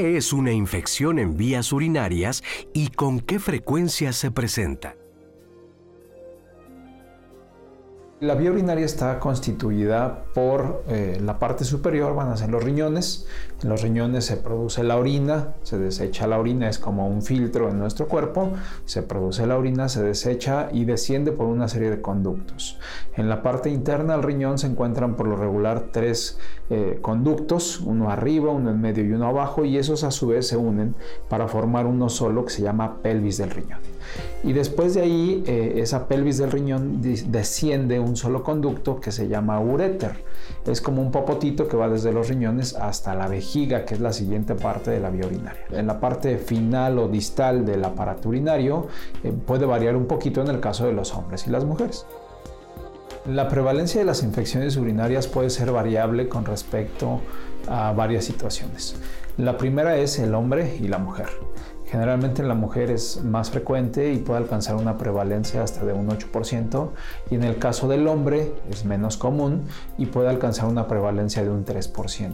¿Qué es una infección en vías urinarias y con qué frecuencia se presenta? La vía urinaria está constituida por eh, la parte superior, van a ser los riñones. En los riñones se produce la orina, se desecha la orina, es como un filtro en nuestro cuerpo. Se produce la orina, se desecha y desciende por una serie de conductos. En la parte interna del riñón se encuentran por lo regular tres eh, conductos, uno arriba, uno en medio y uno abajo, y esos a su vez se unen para formar uno solo que se llama pelvis del riñón. Y después de ahí, eh, esa pelvis del riñón desciende un solo conducto que se llama uréter. Es como un popotito que va desde los riñones hasta la vejiga, que es la siguiente parte de la vía urinaria. En la parte final o distal del aparato urinario eh, puede variar un poquito en el caso de los hombres y las mujeres. La prevalencia de las infecciones urinarias puede ser variable con respecto a varias situaciones. La primera es el hombre y la mujer. Generalmente en la mujer es más frecuente y puede alcanzar una prevalencia hasta de un 8% y en el caso del hombre es menos común y puede alcanzar una prevalencia de un 3%.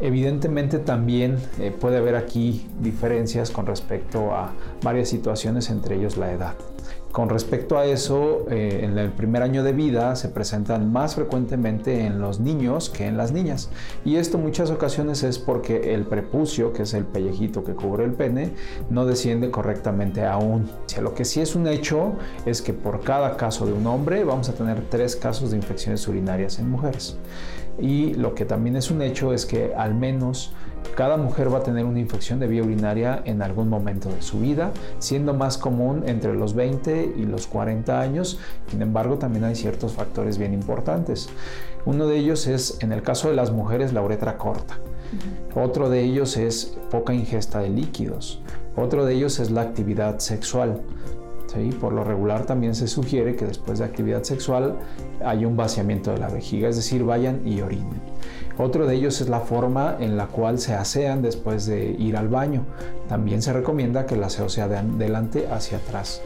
Evidentemente también eh, puede haber aquí diferencias con respecto a varias situaciones, entre ellos la edad. Con respecto a eso, eh, en el primer año de vida se presentan más frecuentemente en los niños que en las niñas. Y esto muchas ocasiones es porque el prepucio, que es el pellejito que cubre el pene, no desciende correctamente aún. Lo que sí es un hecho es que por cada caso de un hombre vamos a tener tres casos de infecciones urinarias en mujeres. Y lo que también es un hecho es que al menos cada mujer va a tener una infección de vía urinaria en algún momento de su vida, siendo más común entre los 20 y los 40 años. Sin embargo, también hay ciertos factores bien importantes. Uno de ellos es, en el caso de las mujeres, la uretra corta. Otro de ellos es poca ingesta de líquidos. Otro de ellos es la actividad sexual. Por lo regular también se sugiere que después de actividad sexual hay un vaciamiento de la vejiga, es decir, vayan y orinen. Otro de ellos es la forma en la cual se asean después de ir al baño. También se recomienda que el aseo sea de adelante hacia atrás.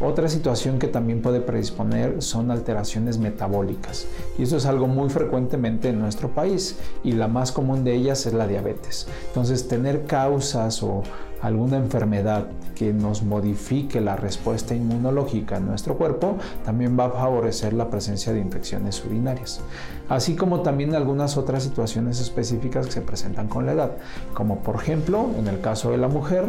Otra situación que también puede predisponer son alteraciones metabólicas y eso es algo muy frecuentemente en nuestro país y la más común de ellas es la diabetes. Entonces tener causas o alguna enfermedad que nos modifique la respuesta inmunológica en nuestro cuerpo también va a favorecer la presencia de infecciones urinarias, así como también algunas otras situaciones específicas que se presentan con la edad, como por ejemplo en el caso de la mujer,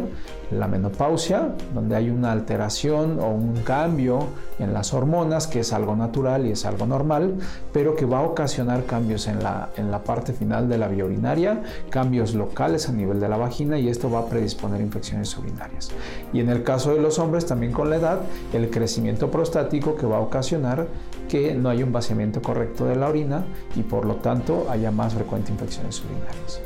la menopausia, donde hay una alteración o un cambio en las hormonas, que es algo natural y es algo normal, pero que va a ocasionar cambios en la, en la parte final de la vía urinaria, cambios locales a nivel de la vagina y esto va a predisponer infecciones urinarias. Y en el caso de los hombres, también con la edad, el crecimiento prostático que va a ocasionar que no haya un vaciamiento correcto de la orina y por lo tanto haya más frecuentes infecciones urinarias.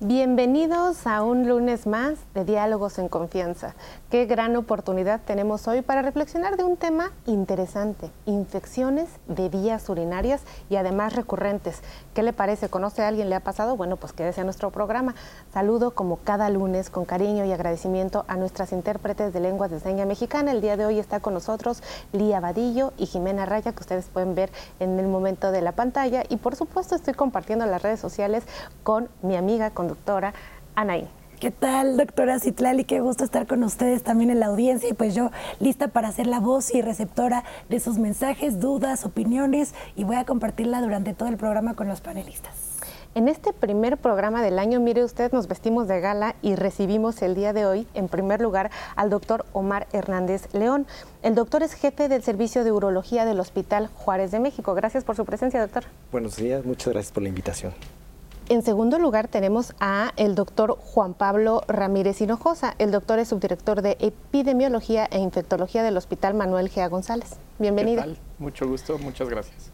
Bienvenidos a un lunes más de Diálogos en Confianza. Qué gran oportunidad tenemos hoy para reflexionar de un tema interesante, infecciones de vías urinarias y además recurrentes. ¿Qué le parece? ¿Conoce a alguien? ¿Le ha pasado? Bueno, pues quédese a nuestro programa. Saludo como cada lunes con cariño y agradecimiento a nuestras intérpretes de lenguas de seña mexicana. El día de hoy está con nosotros Lía Vadillo y Jimena Raya, que ustedes pueden ver en el momento de la pantalla. Y por supuesto estoy compartiendo las redes sociales con mi amiga, con doctora Anaí. ¿Qué tal, doctora Citlali? Qué gusto estar con ustedes también en la audiencia y pues yo lista para ser la voz y receptora de sus mensajes, dudas, opiniones y voy a compartirla durante todo el programa con los panelistas. En este primer programa del año, mire usted, nos vestimos de gala y recibimos el día de hoy, en primer lugar, al doctor Omar Hernández León. El doctor es jefe del Servicio de Urología del Hospital Juárez de México. Gracias por su presencia, doctor. Buenos días, muchas gracias por la invitación. En segundo lugar tenemos a el doctor Juan Pablo Ramírez Hinojosa. El doctor es subdirector de Epidemiología e Infectología del Hospital Manuel G. González. Bienvenido. Mucho gusto, muchas gracias.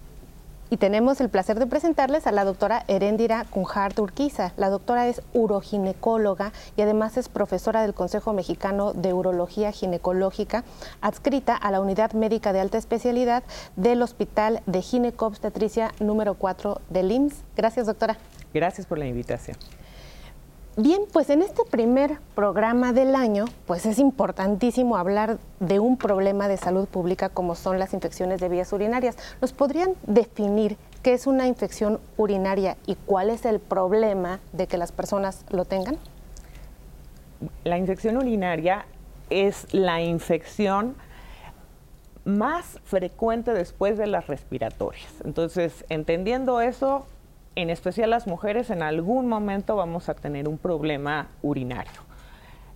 Y tenemos el placer de presentarles a la doctora Heréndira Cunjar Urquiza. La doctora es uroginecóloga y además es profesora del Consejo Mexicano de Urología Ginecológica, adscrita a la Unidad Médica de Alta Especialidad del Hospital de Ginecobstetricia número 4 del IMSS. Gracias, doctora. Gracias por la invitación. Bien, pues en este primer programa del año, pues es importantísimo hablar de un problema de salud pública como son las infecciones de vías urinarias. ¿Nos podrían definir qué es una infección urinaria y cuál es el problema de que las personas lo tengan? La infección urinaria es la infección más frecuente después de las respiratorias. Entonces, entendiendo eso, en especial las mujeres, en algún momento vamos a tener un problema urinario.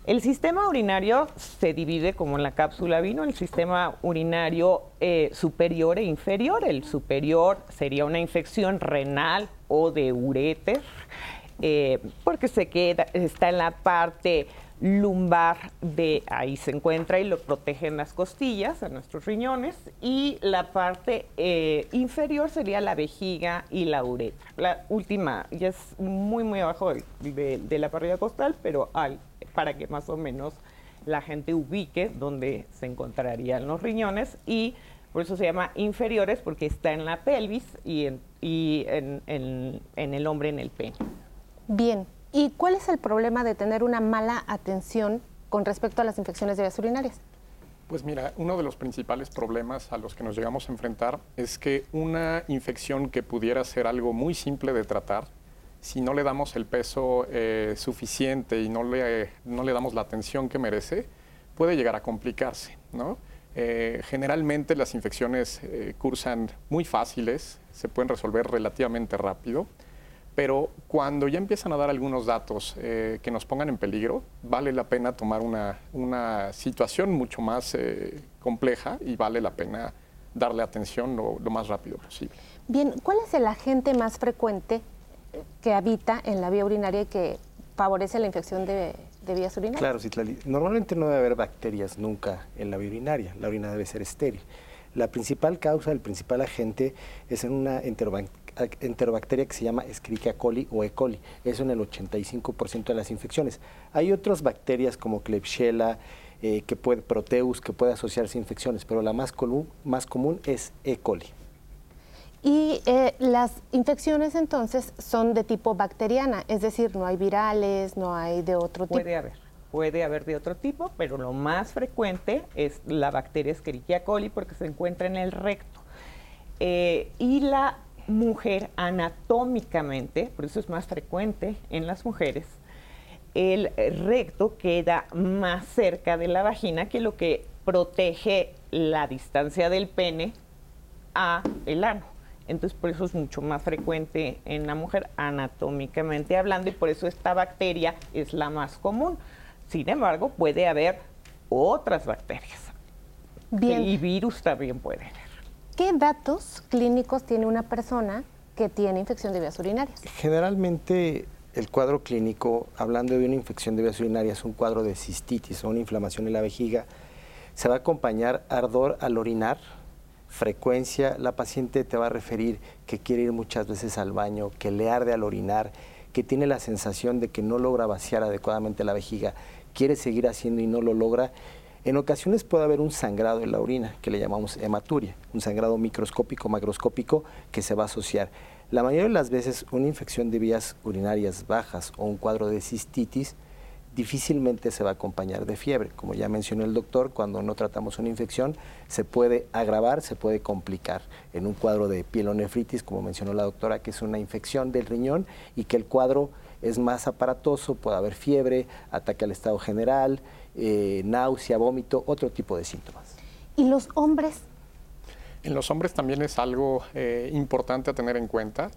El sistema urinario se divide como en la cápsula vino, el sistema urinario eh, superior e inferior. El superior sería una infección renal o de uréter, eh, porque se queda, está en la parte lumbar de ahí se encuentra y lo protegen las costillas a nuestros riñones y la parte eh, inferior sería la vejiga y la uretra. La última ya es muy muy abajo de, la parrilla costal, pero para que más o menos la gente ubique dónde se encontrarían los riñones y por eso se llama inferiores porque está en la pelvis y en, y en el hombre en el pene. Bien, ¿Y cuál es el problema de tener una mala atención con respecto a las infecciones de vías urinarias? Pues mira, uno de los principales problemas a los que nos llegamos a enfrentar es que una infección que pudiera ser algo muy simple de tratar, si no le damos el peso eh, suficiente y no le, no le damos la atención que merece, puede llegar a complicarse. ¿no? Eh, generalmente las infecciones eh, cursan muy fáciles, se pueden resolver relativamente rápido pero cuando ya empiezan a dar algunos datos eh, que nos pongan en peligro, vale la pena tomar una, situación mucho más eh, compleja y vale la pena darle atención lo, más rápido posible. Bien, ¿cuál es el agente más frecuente que habita en la vía urinaria y que favorece la infección de, vías urinarias? Claro, Citlali. Normalmente no debe haber bacterias nunca en la vía urinaria. La orina debe ser estéril. La principal causa, el principal agente es en una enterobacteria enterobacteria que se llama Escherichia coli o E. coli. Eso en el 85% de las infecciones. Hay otras bacterias como Klebsiella, eh, que puede, Proteus, que puede asociarse a infecciones, pero la más, común, más común es E. coli. Y eh, las infecciones entonces son de tipo bacteriana, es decir, no hay virales, no hay de otro tipo. Puede haber, puede haber de otro tipo, pero lo más frecuente es la bacteria Escherichia coli porque se encuentra en el recto. Eh, y la mujer anatómicamente, por eso es más frecuente en las mujeres, el recto queda más cerca de la vagina que lo que protege la distancia del pene a el ano. Entonces, por eso es mucho más frecuente en la mujer anatómicamente hablando y por eso esta bacteria es la más común. Sin embargo, puede haber otras bacterias. Bien. Y virus también puede haber. ¿Qué datos clínicos tiene una persona que tiene infección de vías urinarias? Generalmente el cuadro clínico, hablando de una infección de vías urinarias, un cuadro de cistitis o una inflamación en la vejiga, se va a acompañar ardor al orinar, frecuencia, la paciente te va a referir que quiere ir muchas veces al baño, que le arde al orinar, que tiene la sensación de que no logra vaciar adecuadamente la vejiga, quiere seguir haciendo y no lo logra en ocasiones puede haber un sangrado en la orina, que le llamamos hematuria, un sangrado microscópico, macroscópico, que se va a asociar. La mayoría de las veces una infección de vías urinarias bajas o un cuadro de cistitis difícilmente se va a acompañar de fiebre. Como ya mencionó el doctor, cuando no tratamos una infección se puede agravar, se puede complicar en un cuadro de pielonefritis, como mencionó la doctora, que es una infección del riñón y que el cuadro es más aparatoso, puede haber fiebre, ataque al estado general, eh, náusea, vómito, otro tipo de síntomas. ¿Y los hombres? En los hombres también es algo eh, importante a tener en cuenta.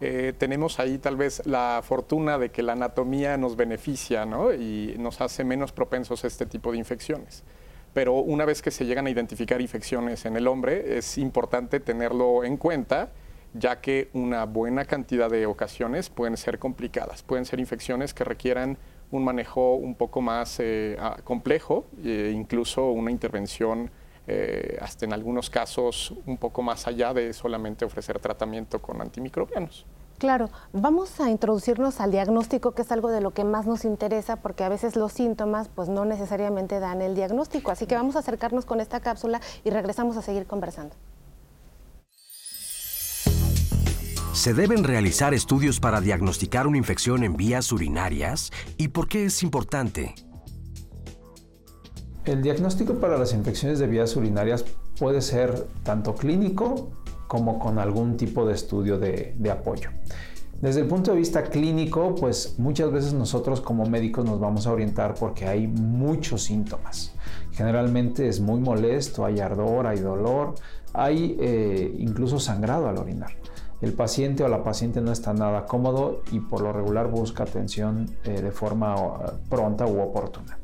Eh, tenemos ahí tal vez la fortuna de que la anatomía nos beneficia ¿no? y nos hace menos propensos a este tipo de infecciones. Pero una vez que se llegan a identificar infecciones en el hombre, es importante tenerlo en cuenta, ya que una buena cantidad de ocasiones pueden ser complicadas. Pueden ser infecciones que requieran un manejo un poco más eh, complejo, e incluso una intervención eh, hasta en algunos casos un poco más allá de solamente ofrecer tratamiento con antimicrobianos. Claro, vamos a introducirnos al diagnóstico, que es algo de lo que más nos interesa, porque a veces los síntomas pues no necesariamente dan el diagnóstico. Así que vamos a acercarnos con esta cápsula y regresamos a seguir conversando. ¿Se deben realizar estudios para diagnosticar una infección en vías urinarias? ¿Y por qué es importante? El diagnóstico para las infecciones de vías urinarias puede ser tanto clínico como con algún tipo de estudio de, apoyo. Desde el punto de vista clínico, pues muchas veces nosotros como médicos nos vamos a orientar porque hay muchos síntomas. Generalmente es muy molesto, hay ardor, hay dolor, hay eh, incluso sangrado al orinar. El paciente o la paciente no está nada cómodo y por lo regular busca atención eh, de forma pronta u oportuna.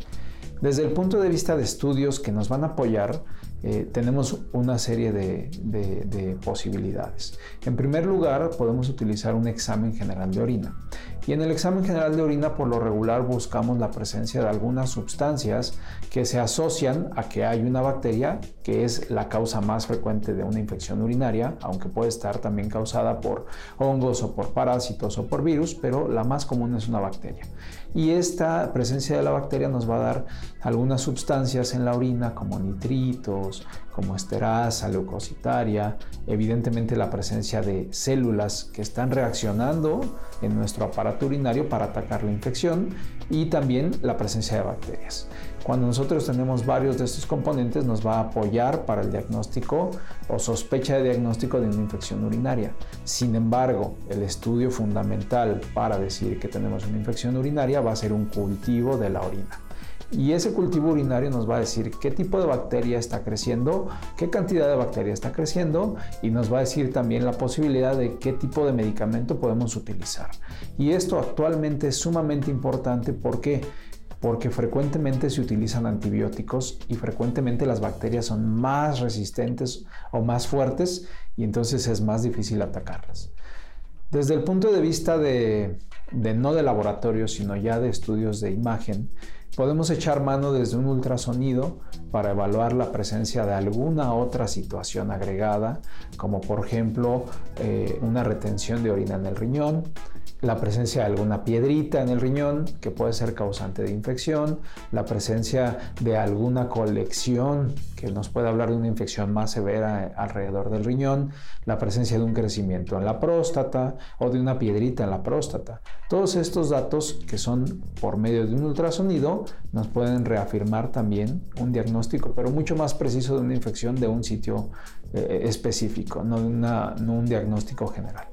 Desde el punto de vista de estudios que nos van a apoyar, eh, tenemos una serie de, posibilidades. En primer lugar, podemos utilizar un examen general de orina. Y en el examen general de orina, por lo regular, buscamos la presencia de algunas sustancias que se asocian a que hay una bacteria, que es la causa más frecuente de una infección urinaria, aunque puede estar también causada por hongos o por parásitos o por virus, pero la más común es una bacteria. Y esta presencia de la bacteria nos va a dar algunas sustancias en la orina como nitritos, como esterasa, leucocitaria, evidentemente la presencia de células que están reaccionando en nuestro aparato urinario para atacar la infección y también la presencia de bacterias. Cuando nosotros tenemos varios de estos componentes nos va a apoyar para el diagnóstico o sospecha de diagnóstico de una infección urinaria. Sin embargo, el estudio fundamental para decir que tenemos una infección urinaria va a ser un cultivo de la orina. Y ese cultivo urinario nos va a decir qué tipo de bacteria está creciendo, qué cantidad de bacteria está creciendo y nos va a decir también la posibilidad de qué tipo de medicamento podemos utilizar. Y esto actualmente es sumamente importante porque porque frecuentemente se utilizan antibióticos y frecuentemente las bacterias son más resistentes o más fuertes y entonces es más difícil atacarlas. Desde el punto de vista de, no de laboratorio, sino ya de estudios de imagen, Podemos echar mano desde un ultrasonido para evaluar la presencia de alguna otra situación agregada, como por ejemplo eh, una retención de orina en el riñón, la presencia de alguna piedrita en el riñón que puede ser causante de infección, la presencia de alguna colección que nos puede hablar de una infección más severa alrededor del riñón, la presencia de un crecimiento en la próstata o de una piedrita en la próstata. Todos estos datos que son por medio de un ultrasonido nos pueden reafirmar también un diagnóstico, pero mucho más preciso de una infección de un sitio eh, específico, no, no un diagnóstico general.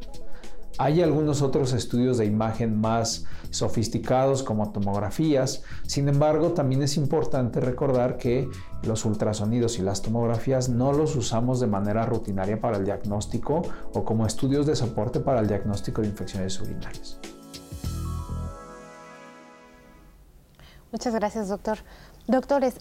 Hay algunos otros estudios de imagen más sofisticados como tomografías, sin embargo también es importante recordar que los ultrasonidos y las tomografías no los usamos de manera rutinaria para el diagnóstico o como estudios de soporte para el diagnóstico de infecciones urinarias. Muchas gracias, doctor. Doctores,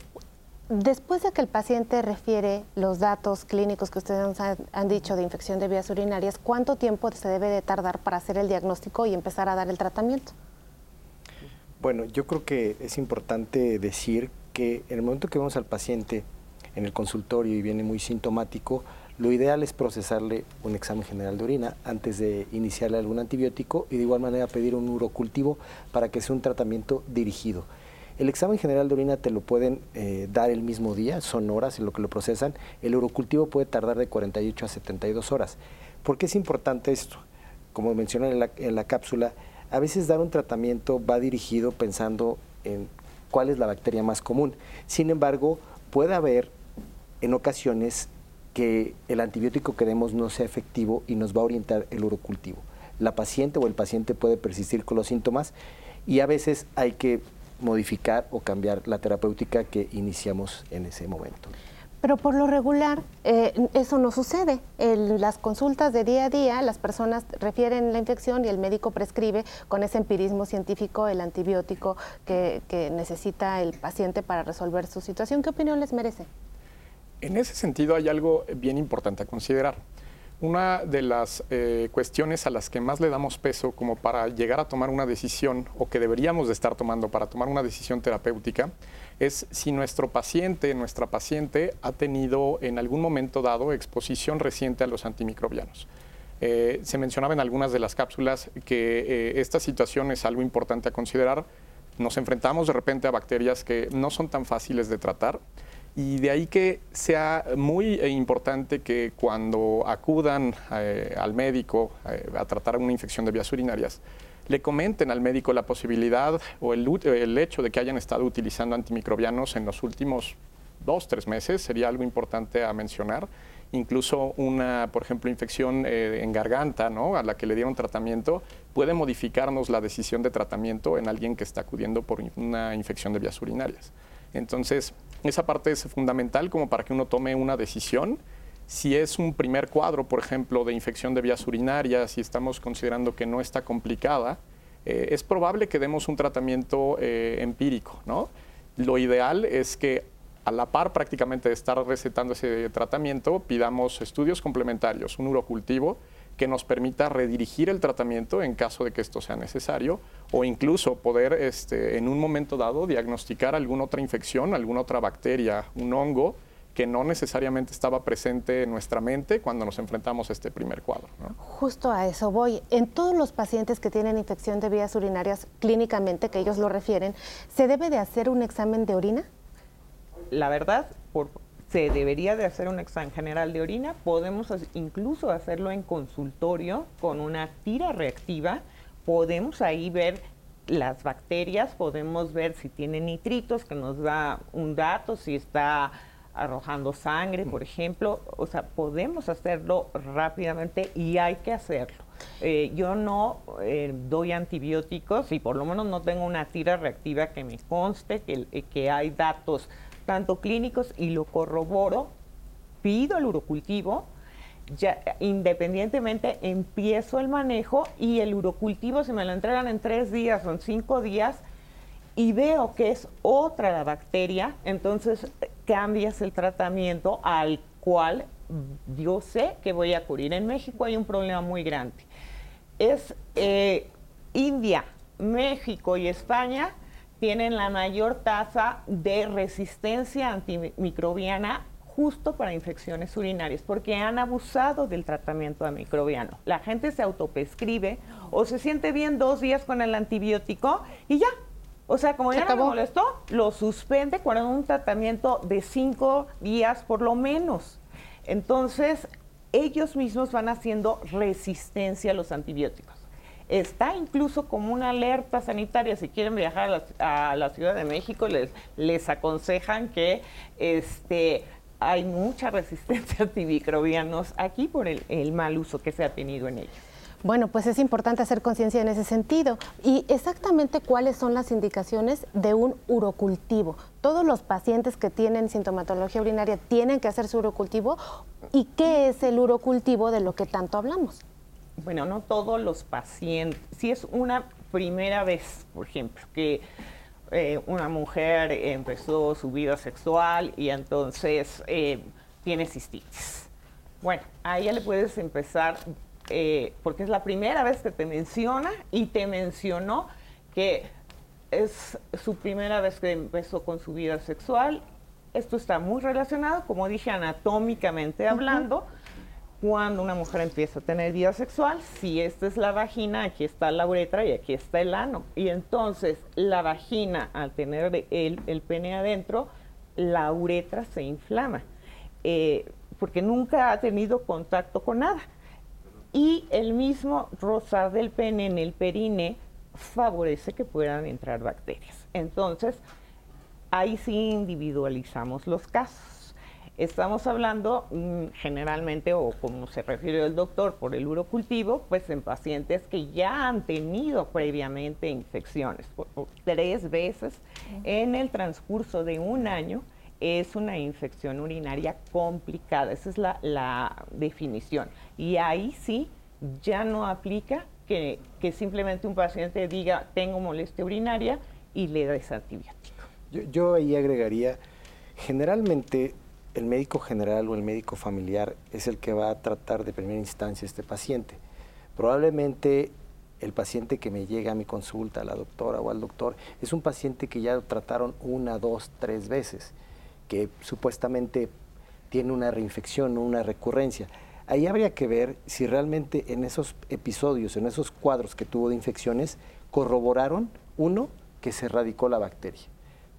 Después de que el paciente refiere los datos clínicos que ustedes han, dicho de infección de vías urinarias, ¿cuánto tiempo se debe de tardar para hacer el diagnóstico y empezar a dar el tratamiento? Bueno, yo creo que es importante decir que en el momento que vemos al paciente en el consultorio y viene muy sintomático, lo ideal es procesarle un examen general de orina antes de iniciarle algún antibiótico y de igual manera pedir un urocultivo para que sea un tratamiento dirigido. El examen general de orina te lo pueden eh, dar el mismo día, son horas en lo que lo procesan. El urocultivo puede tardar de 48 a 72 horas. ¿Por qué es importante esto? Como mencioné en la, en la cápsula, a veces dar un tratamiento va dirigido pensando en cuál es la bacteria más común. Sin embargo, puede haber en ocasiones que el antibiótico que demos no sea efectivo y nos va a orientar el urocultivo. La paciente o el paciente puede persistir con los síntomas y a veces hay que modificar o cambiar la terapéutica que iniciamos en ese momento. Pero por lo regular eh, eso no sucede. En las consultas de día a día las personas refieren la infección y el médico prescribe con ese empirismo científico el antibiótico que, que necesita el paciente para resolver su situación. ¿Qué opinión les merece? En ese sentido hay algo bien importante a considerar. Una de las eh, cuestiones a las que más le damos peso como para llegar a tomar una decisión o que deberíamos de estar tomando para tomar una decisión terapéutica es si nuestro paciente, nuestra paciente ha tenido en algún momento dado exposición reciente a los antimicrobianos. Eh, se mencionaba en algunas de las cápsulas que eh, esta situación es algo importante a considerar. Nos enfrentamos de repente a bacterias que no son tan fáciles de tratar y de ahí que sea muy eh, importante que cuando acudan al médico a tratar una infección de vías urinarias, le comenten al médico la posibilidad o el, el hecho de que hayan estado utilizando antimicrobianos en los últimos dos, tres meses, sería algo importante a mencionar incluso una, por ejemplo, infección eh, en garganta, ¿no? a la que le dieron tratamiento, puede modificarnos la decisión de tratamiento en alguien que está acudiendo por una infección de vías urinarias. Entonces, esa parte es fundamental como para que uno tome una decisión. Si es un primer cuadro, por ejemplo, de infección de vías urinarias y estamos considerando que no está complicada, eh, es probable que demos un tratamiento eh, empírico. ¿no? Lo ideal es que a la par prácticamente de estar recetando ese tratamiento, pidamos estudios complementarios, un urocultivo que nos permita redirigir el tratamiento en caso de que esto sea necesario o incluso poder este, en un momento dado diagnosticar alguna otra infección, alguna otra bacteria, un hongo que no necesariamente estaba presente en nuestra mente cuando nos enfrentamos a este primer cuadro. Justo a eso voy. En todos los pacientes que tienen infección de vías urinarias clínicamente, que ellos lo refieren, ¿se debe de hacer un examen de orina? la verdad, se debería de hacer un examen general de orina, podemos incluso hacerlo en consultorio con una tira reactiva, podemos ahí ver las bacterias, podemos ver si tiene nitritos, que nos da un dato, si está arrojando sangre, por ejemplo, o sea, podemos hacerlo rápidamente y hay que hacerlo. Eh, yo no eh, doy antibióticos y por lo menos no tengo una tira reactiva que me conste que, que hay datos tanto clínicos y lo corroboro, pido el urocultivo, ya, independientemente empiezo el manejo y el urocultivo se me lo entregan en tres días o en cinco días y veo que es otra la bacteria, entonces cambias el tratamiento al cual yo sé que voy a cubrir. En México hay un problema muy grande. Es eh, India, México y España tienen la mayor tasa de resistencia antimicrobiana justo para infecciones urinarias, porque han abusado del tratamiento antimicrobiano. La gente se autoprescribe o se siente bien dos días con el antibiótico y ya. O sea, como ya no molestó, lo suspende con un tratamiento de cinco días por lo menos. Entonces, ellos mismos van haciendo resistencia a los antibióticos. Está incluso como una alerta sanitaria. Si quieren viajar a la, Ciudad de México, les, les aconsejan que este, hay mucha resistencia a antimicrobianos aquí por el, el mal uso que se ha tenido en ellos. Bueno, pues es importante hacer conciencia en ese sentido. ¿Y exactamente cuáles son las indicaciones de un urocultivo? ¿Todos los pacientes que tienen sintomatología urinaria tienen que hacer su urocultivo? ¿Y qué es el urocultivo de lo que tanto hablamos? Bueno, no todos los pacientes, si es una primera vez, por ejemplo, que eh, una mujer empezó su vida sexual y entonces eh, tiene cistitis. Bueno, a ella le puedes empezar, eh, porque es la primera vez que te menciona y te mencionó que es su primera vez que empezó con su vida sexual. Esto está muy relacionado, como dije, anatómicamente hablando cuando una mujer empieza a tener vida sexual, si esta es la vagina, aquí está la uretra y aquí está el ano. Y entonces la vagina, al tener el, el pene adentro, la uretra se inflama, eh, porque nunca ha tenido contacto con nada. Y el mismo rozar del pene en el perine favorece que puedan entrar bacterias. Entonces, ahí sí individualizamos los casos. Estamos hablando mm, generalmente, o como se refiere el doctor, por el urocultivo, pues en pacientes que ya han tenido previamente infecciones. tres veces en el transcurso de un año es una infección urinaria complicada. Esa es la, definición. Y ahí sí ya no aplica que, simplemente un paciente diga tengo molestia urinaria y le des antibiótico. yo ahí agregaría, generalmente el médico general o el médico familiar es el que va a tratar de primera instancia este paciente. Probablemente el paciente que me llega a mi consulta, a la doctora o al doctor, es un paciente que ya lo trataron una, dos, tres veces, que supuestamente tiene una reinfección o una recurrencia. Ahí habría que ver si realmente en esos episodios, en esos cuadros que tuvo de infecciones, corroboraron, uno, que se erradicó la bacteria.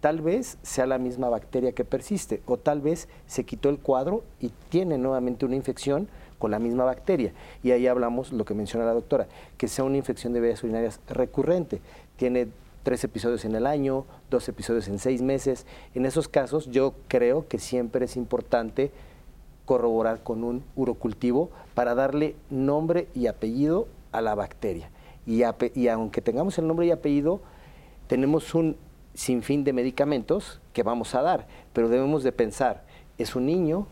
Tal vez sea la misma bacteria que persiste, o tal vez se quitó el cuadro y tiene nuevamente una infección con la misma bacteria. Y ahí hablamos lo que menciona la doctora, que sea una infección de vías urinarias recurrente. Tiene tres episodios en el año, dos episodios en seis meses. En esos casos yo creo que siempre es importante corroborar con un urocultivo para darle nombre y apellido a la bacteria. Y, y aunque tengamos el nombre y apellido, tenemos un sinfín de medicamentos que vamos a dar, pero debemos de pensar, es un niño,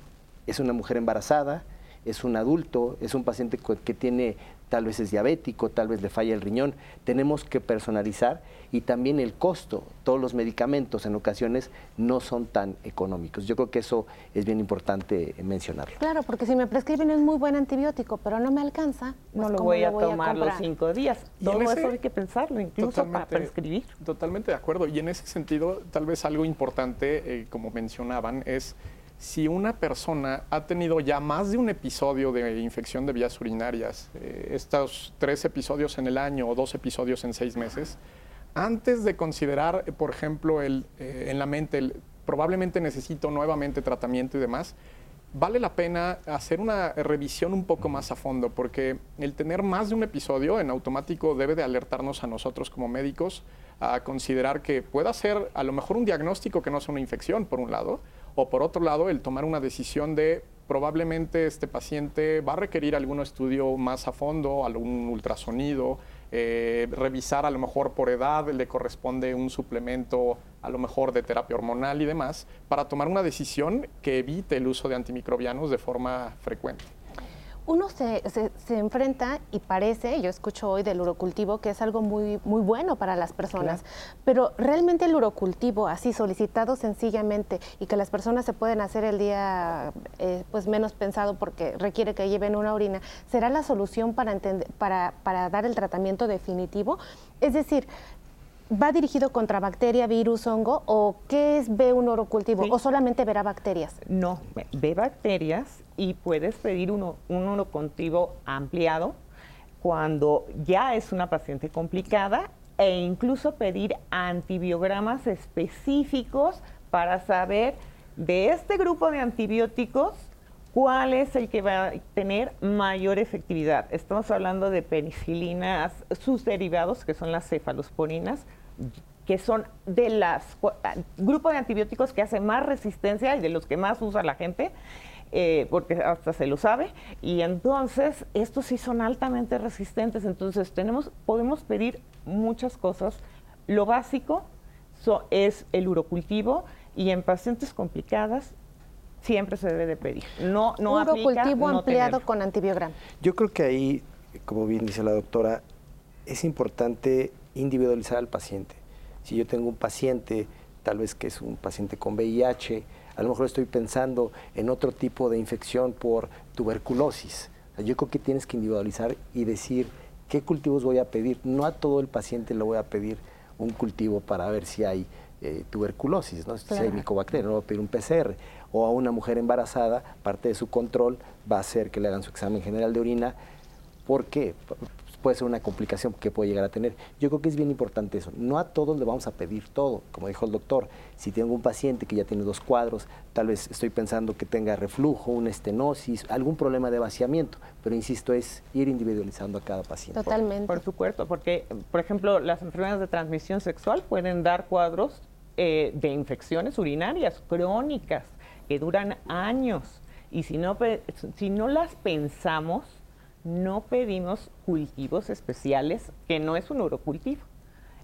es una mujer embarazada, es un adulto, es un paciente que tiene tal vez es diabético, tal vez le falla el riñón. Tenemos que personalizar y también el costo. Todos los medicamentos en ocasiones no son tan económicos. Yo creo que eso es bien importante mencionarlo. Claro, porque si me prescriben es muy buen antibiótico, pero no me alcanza, no pues, lo voy a tomar los cinco días. Todo eso hay que pensarlo, incluso para prescribir. Totalmente de acuerdo. Y en ese sentido, tal vez algo importante, eh, como mencionaban, es si una persona ha tenido ya más de un episodio de infección de vías urinarias, eh, estos tres episodios en el año o dos episodios en seis meses, antes de considerar, por ejemplo, el, eh, en la mente, el, probablemente necesito nuevamente tratamiento y demás, vale la pena hacer una revisión un poco más a fondo, porque el tener más de un episodio en automático debe de alertarnos a nosotros como médicos a considerar que pueda ser a lo mejor un diagnóstico que no es una infección, por un lado, o por otro lado, el tomar una decisión de probablemente este paciente va a requerir algún estudio más a fondo, algún ultrasonido, eh, revisar a lo mejor por edad le corresponde un suplemento a lo mejor de terapia hormonal y demás, para tomar una decisión que evite el uso de antimicrobianos de forma frecuente uno se, se, enfrenta y parece, yo escucho hoy del urocultivo, que es algo muy, muy bueno para las personas, pero realmente el urocultivo, así solicitado sencillamente y que las personas se pueden hacer el día eh, pues menos pensado porque requiere que lleven una orina, ¿será la solución para, para, para dar el tratamiento definitivo? Es decir, ¿Va dirigido contra bacteria, virus, hongo o qué es B un urocultivo o solamente verá bacterias? No, ve bacterias y puedes pedir un urocultivo ampliado cuando ya es una paciente complicada e incluso pedir antibiogramas específicos para saber de este grupo de antibióticos cuál es el que va a tener mayor efectividad. Estamos hablando de penicilinas, sus derivados, que son las cefalosporinas, que son de las grupo de antibióticos que hace más resistencia y de los que más usa la gente, eh, porque hasta se lo sabe, y entonces estos sí son altamente resistentes, entonces tenemos, podemos pedir muchas cosas. Lo básico es el urocultivo y en pacientes complicadas siempre se debe de pedir. No, no urocultivo ampliado con antibiograma. Yo creo que ahí, como bien dice la doctora, es importante individualizar al paciente. Si yo tengo un paciente, tal vez que es un paciente con VIH, a lo mejor estoy pensando en otro tipo de infección por tuberculosis. yo creo que tienes que individualizar y decir qué cultivos voy a pedir. No a todo el paciente le voy a pedir un cultivo para ver si hay eh, tuberculosis, ¿no? si hay micobacteria, no voy a pedir un PCR. O a una mujer embarazada, parte de su control va a ser que le hagan su examen general de orina. ¿Por qué? Puede ser una complicación que puede llegar a tener. Yo creo que es bien importante eso. No a todos le vamos a pedir todo, como dijo el doctor. Si tengo un paciente que ya tiene dos cuadros, tal vez estoy pensando que tenga reflujo, una estenosis, algún problema de vaciamiento, pero insisto, es ir individualizando a cada paciente. Totalmente. Por, supuesto, porque, por ejemplo, las enfermedades de transmisión sexual pueden dar cuadros eh, de infecciones urinarias crónicas que duran años. Y si no, si no las pensamos, no pedimos cultivos especiales, que no es un urocultivo.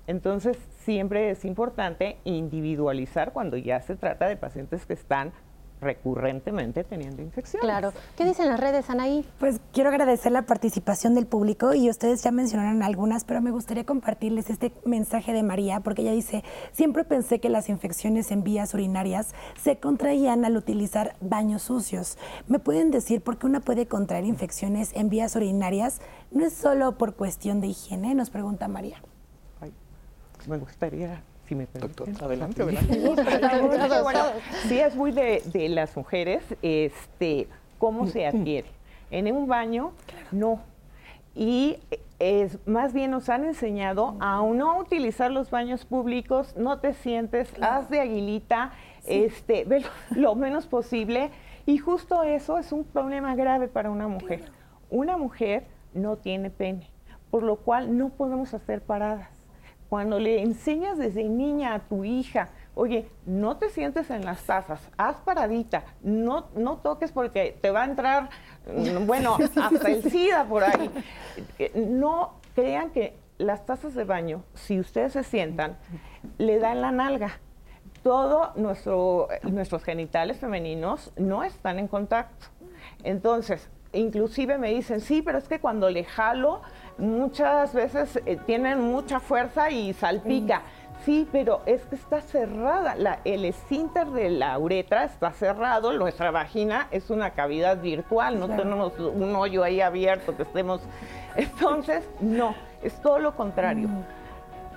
Entonces, siempre es importante individualizar cuando ya se trata de pacientes que están recurrentemente teniendo infecciones. Claro. ¿Qué dicen las redes, Anaí? Pues quiero agradecer la participación del público y ustedes ya mencionaron algunas, pero me gustaría compartirles este mensaje de María, porque ella dice, siempre pensé que las infecciones en vías urinarias se contraían al utilizar baños sucios. ¿Me pueden decir por qué una puede contraer infecciones en vías urinarias? No es solo por cuestión de higiene, nos pregunta María. me gustaría si me Doctor, adelante, adelante. sí, es muy de, de, las mujeres, este, cómo se adquiere. En un baño, no. Y es, más bien nos han enseñado a no utilizar los baños públicos, no te sientes, haz de aguilita, este, ve lo, lo menos posible. Y justo eso es un problema grave para una mujer. Una mujer no tiene pene, por lo cual no podemos hacer paradas cuando le enseñas desde niña a tu hija, oye, no te sientes en las tazas, haz paradita, no, no toques porque te va a entrar, mm, bueno, hasta el SIDA por ahí. Eh, no crean que las tazas de baño, si ustedes se sientan, le dan la nalga. Todo nuestro, nuestros genitales femeninos no están en contacto. Entonces, inclusive me dicen, sí, pero es que cuando le jalo, muchas veces eh, tienen mucha fuerza y salpica. Sí, pero es que está cerrada. La, el esfínter de la uretra está cerrado. Nuestra vagina es una cavidad virtual, no tenemos un hoyo ahí abierto que estemos. Entonces, no, es todo lo contrario.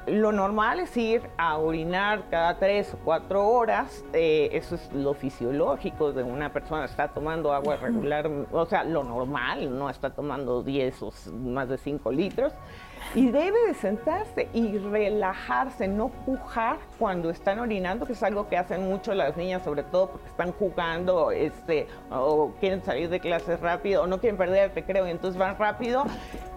Lo normal es ir a orinar cada tres o cuatro horas, eh, eso es lo fisiológico de una persona, está tomando agua regular, o sea, lo normal, no está tomando 10 o más de 5 litros, y debe de sentarse y relajarse, no pujar cuando están orinando, que es algo que hacen mucho las niñas, sobre todo porque están jugando este, o quieren salir de clases rápido, o no quieren perder el creo, y entonces van rápido,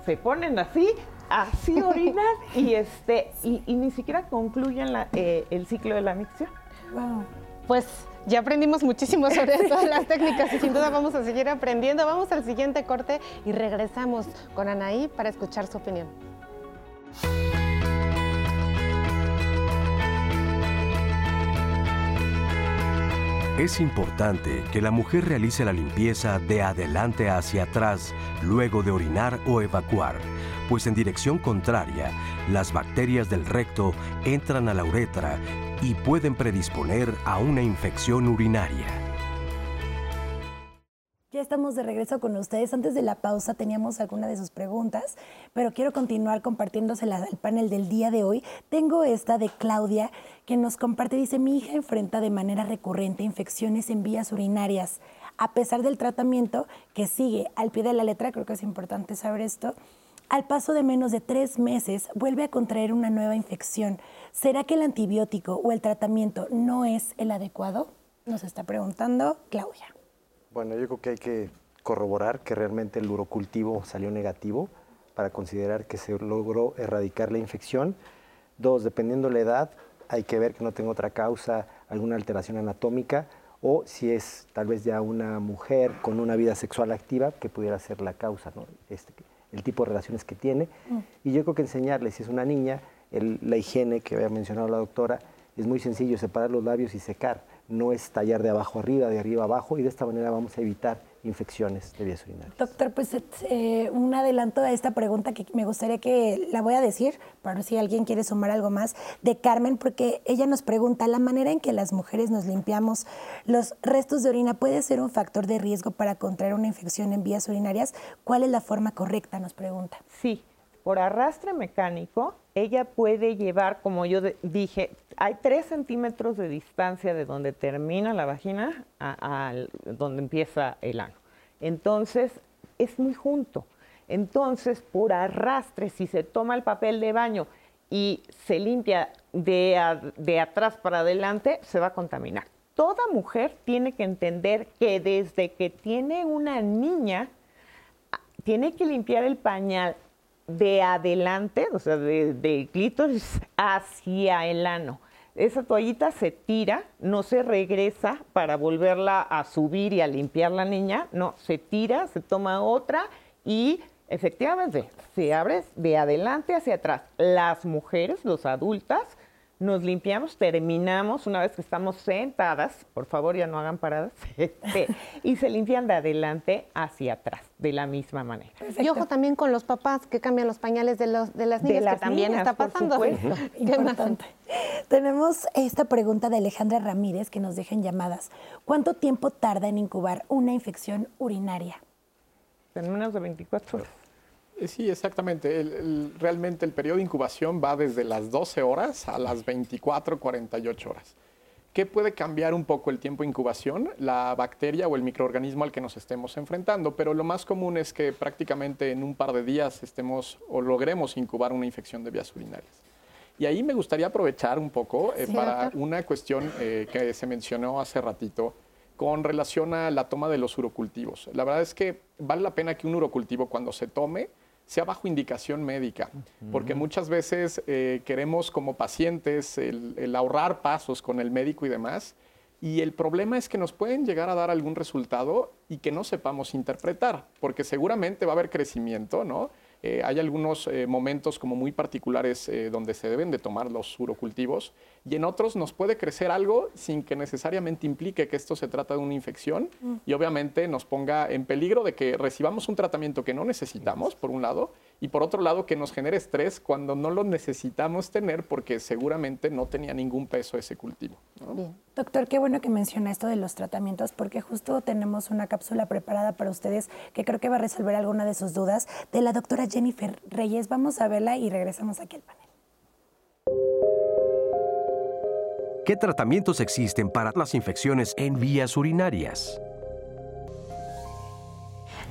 se ponen así así orinan y este y, y, ni siquiera concluyen la, eh, el ciclo de la micción. Wow. Pues ya aprendimos muchísimo sobre todas las técnicas y sin duda vamos a seguir aprendiendo. Vamos al siguiente corte y regresamos con Anaí para escuchar su opinión. Es importante que la mujer realice la limpieza de adelante hacia atrás luego de orinar o evacuar, pues en dirección contraria, las bacterias del recto entran a la uretra y pueden predisponer a una infección urinaria. Ya estamos de regreso con ustedes. Antes de la pausa teníamos alguna de sus preguntas, pero quiero continuar compartiéndoselas al panel del día de hoy. Tengo esta de Claudia que nos comparte, dice, mi hija enfrenta de manera recurrente infecciones en vías urinarias. A pesar del tratamiento que sigue al pie de la letra, creo que es importante saber esto, al paso de menos de tres meses vuelve a contraer una nueva infección. ¿Será que el antibiótico o el tratamiento no es el adecuado? Nos está preguntando Claudia. Bueno, yo creo que hay que corroborar que realmente el urocultivo salió negativo para considerar que se logró erradicar la infección. Dos, dependiendo la edad, hay que ver que no tenga otra causa, alguna alteración anatómica, o si es tal vez ya una mujer con una vida sexual activa, que pudiera ser la causa, ¿no? este, el tipo de relaciones que tiene. Mm. Y yo creo que enseñarle, si es una niña, el, la higiene que había mencionado la doctora, es muy sencillo, separar los labios y secar no es tallar de abajo arriba, de arriba abajo, y de esta manera vamos a evitar infecciones de vías urinarias. Doctor, pues eh, un adelanto a esta pregunta que me gustaría que la voy a decir, para si alguien quiere sumar algo más, de Carmen, porque ella nos pregunta, ¿la manera en que las mujeres nos limpiamos los restos de orina puede ser un factor de riesgo para contraer una infección en vías urinarias? ¿Cuál es la forma correcta? Nos pregunta. Sí, por arrastre mecánico, ella puede llevar, como yo dije, hay tres centímetros de distancia de donde termina la vagina a, donde empieza el ano. Entonces, es muy junto. Entonces, por arrastre, si se toma el papel de baño y se limpia de, de atrás para adelante, se va a contaminar. Toda mujer tiene que entender que desde que tiene una niña, tiene que limpiar el pañal de adelante, o sea, de, clítoris hacia el ano. Esa toallita se tira, no se regresa para volverla a subir y a limpiar la niña, no, se tira, se toma otra y efectivamente se abre de adelante hacia atrás. Las mujeres, los adultas, nos limpiamos, terminamos una vez que estamos sentadas, por favor ya no hagan paradas, este, y se limpian de adelante hacia atrás, de la misma manera. Y ojo también con los papás que cambian los pañales de, los, de las niñas, que también está pasando. Importante. Tenemos esta pregunta de Alejandra Ramírez que nos dejan llamadas. ¿Cuánto tiempo tarda en incubar una infección urinaria? En menos de 24 horas. Eh, sí, exactamente. realmente el periodo de incubación va desde las 12 horas a las 24, 48 horas. ¿Qué puede cambiar un poco el tiempo de incubación? La bacteria o el microorganismo al que nos estemos enfrentando, pero lo más común es que prácticamente en un par de días estemos o logremos incubar una infección de vías urinarias. Y ahí me gustaría aprovechar un poco eh, para una cuestión eh, que se mencionó hace ratito con relación a la toma de los urocultivos. La verdad es que vale la pena que un urocultivo cuando se tome sea bajo indicación médica, porque muchas veces eh, queremos como pacientes el, ahorrar pasos con el médico y demás, y el problema es que nos pueden llegar a dar algún resultado y que no sepamos interpretar, porque seguramente va a haber crecimiento, ¿no? Eh, hay algunos eh, momentos como muy particulares eh, donde se deben de tomar los urocultivos y en otros nos puede crecer algo sin que necesariamente implique que esto se trata de una infección mm. y obviamente nos ponga en peligro de que recibamos un tratamiento que no necesitamos, por un lado, y por otro lado que nos genere estrés cuando no lo necesitamos tener porque seguramente no tenía ningún peso ese cultivo. Doctor, qué bueno que menciona esto de los tratamientos porque justo tenemos una cápsula preparada para ustedes que creo que va a resolver alguna de sus dudas de la doctora Jennifer Reyes. Vamos a verla y regresamos aquí al panel. ¿Qué tratamientos existen para las infecciones en vías urinarias?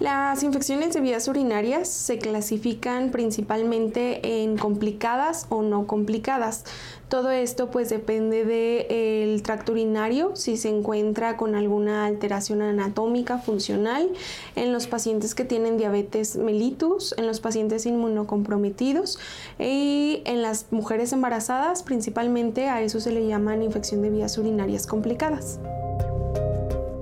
Las infecciones de vías urinarias se clasifican principalmente en complicadas o no complicadas. Todo esto pues depende del tracto urinario, si se encuentra con alguna alteración anatómica funcional, en los pacientes que tienen diabetes mellitus, en los pacientes inmunocomprometidos y en las mujeres embarazadas principalmente a eso se le llaman infección de vías urinarias complicadas.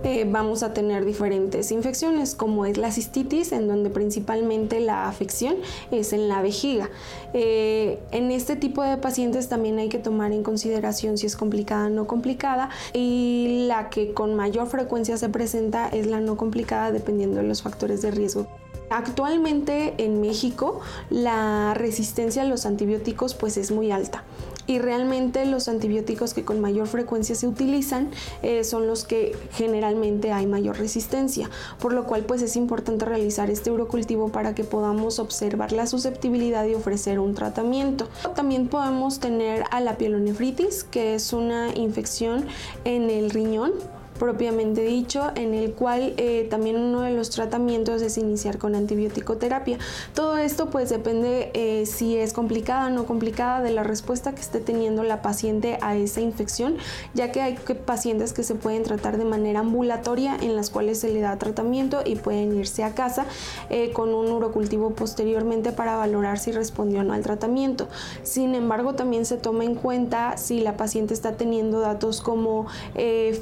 Eh, vamos a tener diferentes infecciones, como es la cistitis, en donde principalmente la afección es en la vejiga. Eh, en este tipo de pacientes también hay que tomar en consideración si es complicada o no complicada y la que con mayor frecuencia se presenta es la no complicada dependiendo de los factores de riesgo. Actualmente en México la resistencia a los antibióticos pues es muy alta y realmente los antibióticos que con mayor frecuencia se utilizan eh, son los que generalmente hay mayor resistencia, por lo cual pues es importante realizar este urocultivo para que podamos observar la susceptibilidad y ofrecer un tratamiento. También podemos tener a la pielonefritis, que es una infección en el riñón propiamente dicho, en el cual eh, también uno de los tratamientos es iniciar con antibiótico terapia. Todo esto pues depende eh, si es complicada o no complicada de la respuesta que esté teniendo la paciente a esa infección, ya que hay pacientes que se pueden tratar de manera ambulatoria en las cuales se le da tratamiento y pueden irse a casa eh, con un urocultivo posteriormente para valorar si respondió o no al tratamiento. Sin embargo, también se toma en cuenta si la paciente está teniendo datos como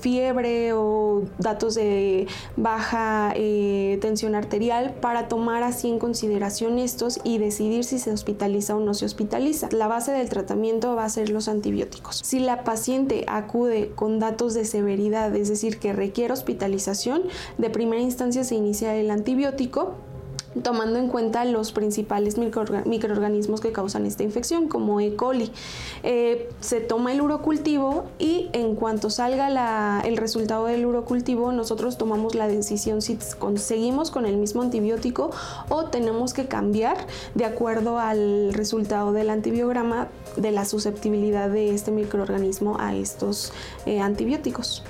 fiebre, o datos de baja eh, tensión arterial para tomar así en consideración estos y decidir si se hospitaliza o no se hospitaliza. La base del tratamiento va a ser los antibióticos. Si la paciente acude con datos de severidad, es decir, que requiere hospitalización, de primera instancia se inicia el antibiótico tomando en cuenta los principales microorganismos que causan esta infección, como E. coli. Eh, se toma el urocultivo y en cuanto salga el resultado del urocultivo, nosotros tomamos la decisión si conseguimos con el mismo antibiótico o tenemos que cambiar de acuerdo al resultado del antibiograma de la susceptibilidad de este microorganismo a estos eh, antibióticos.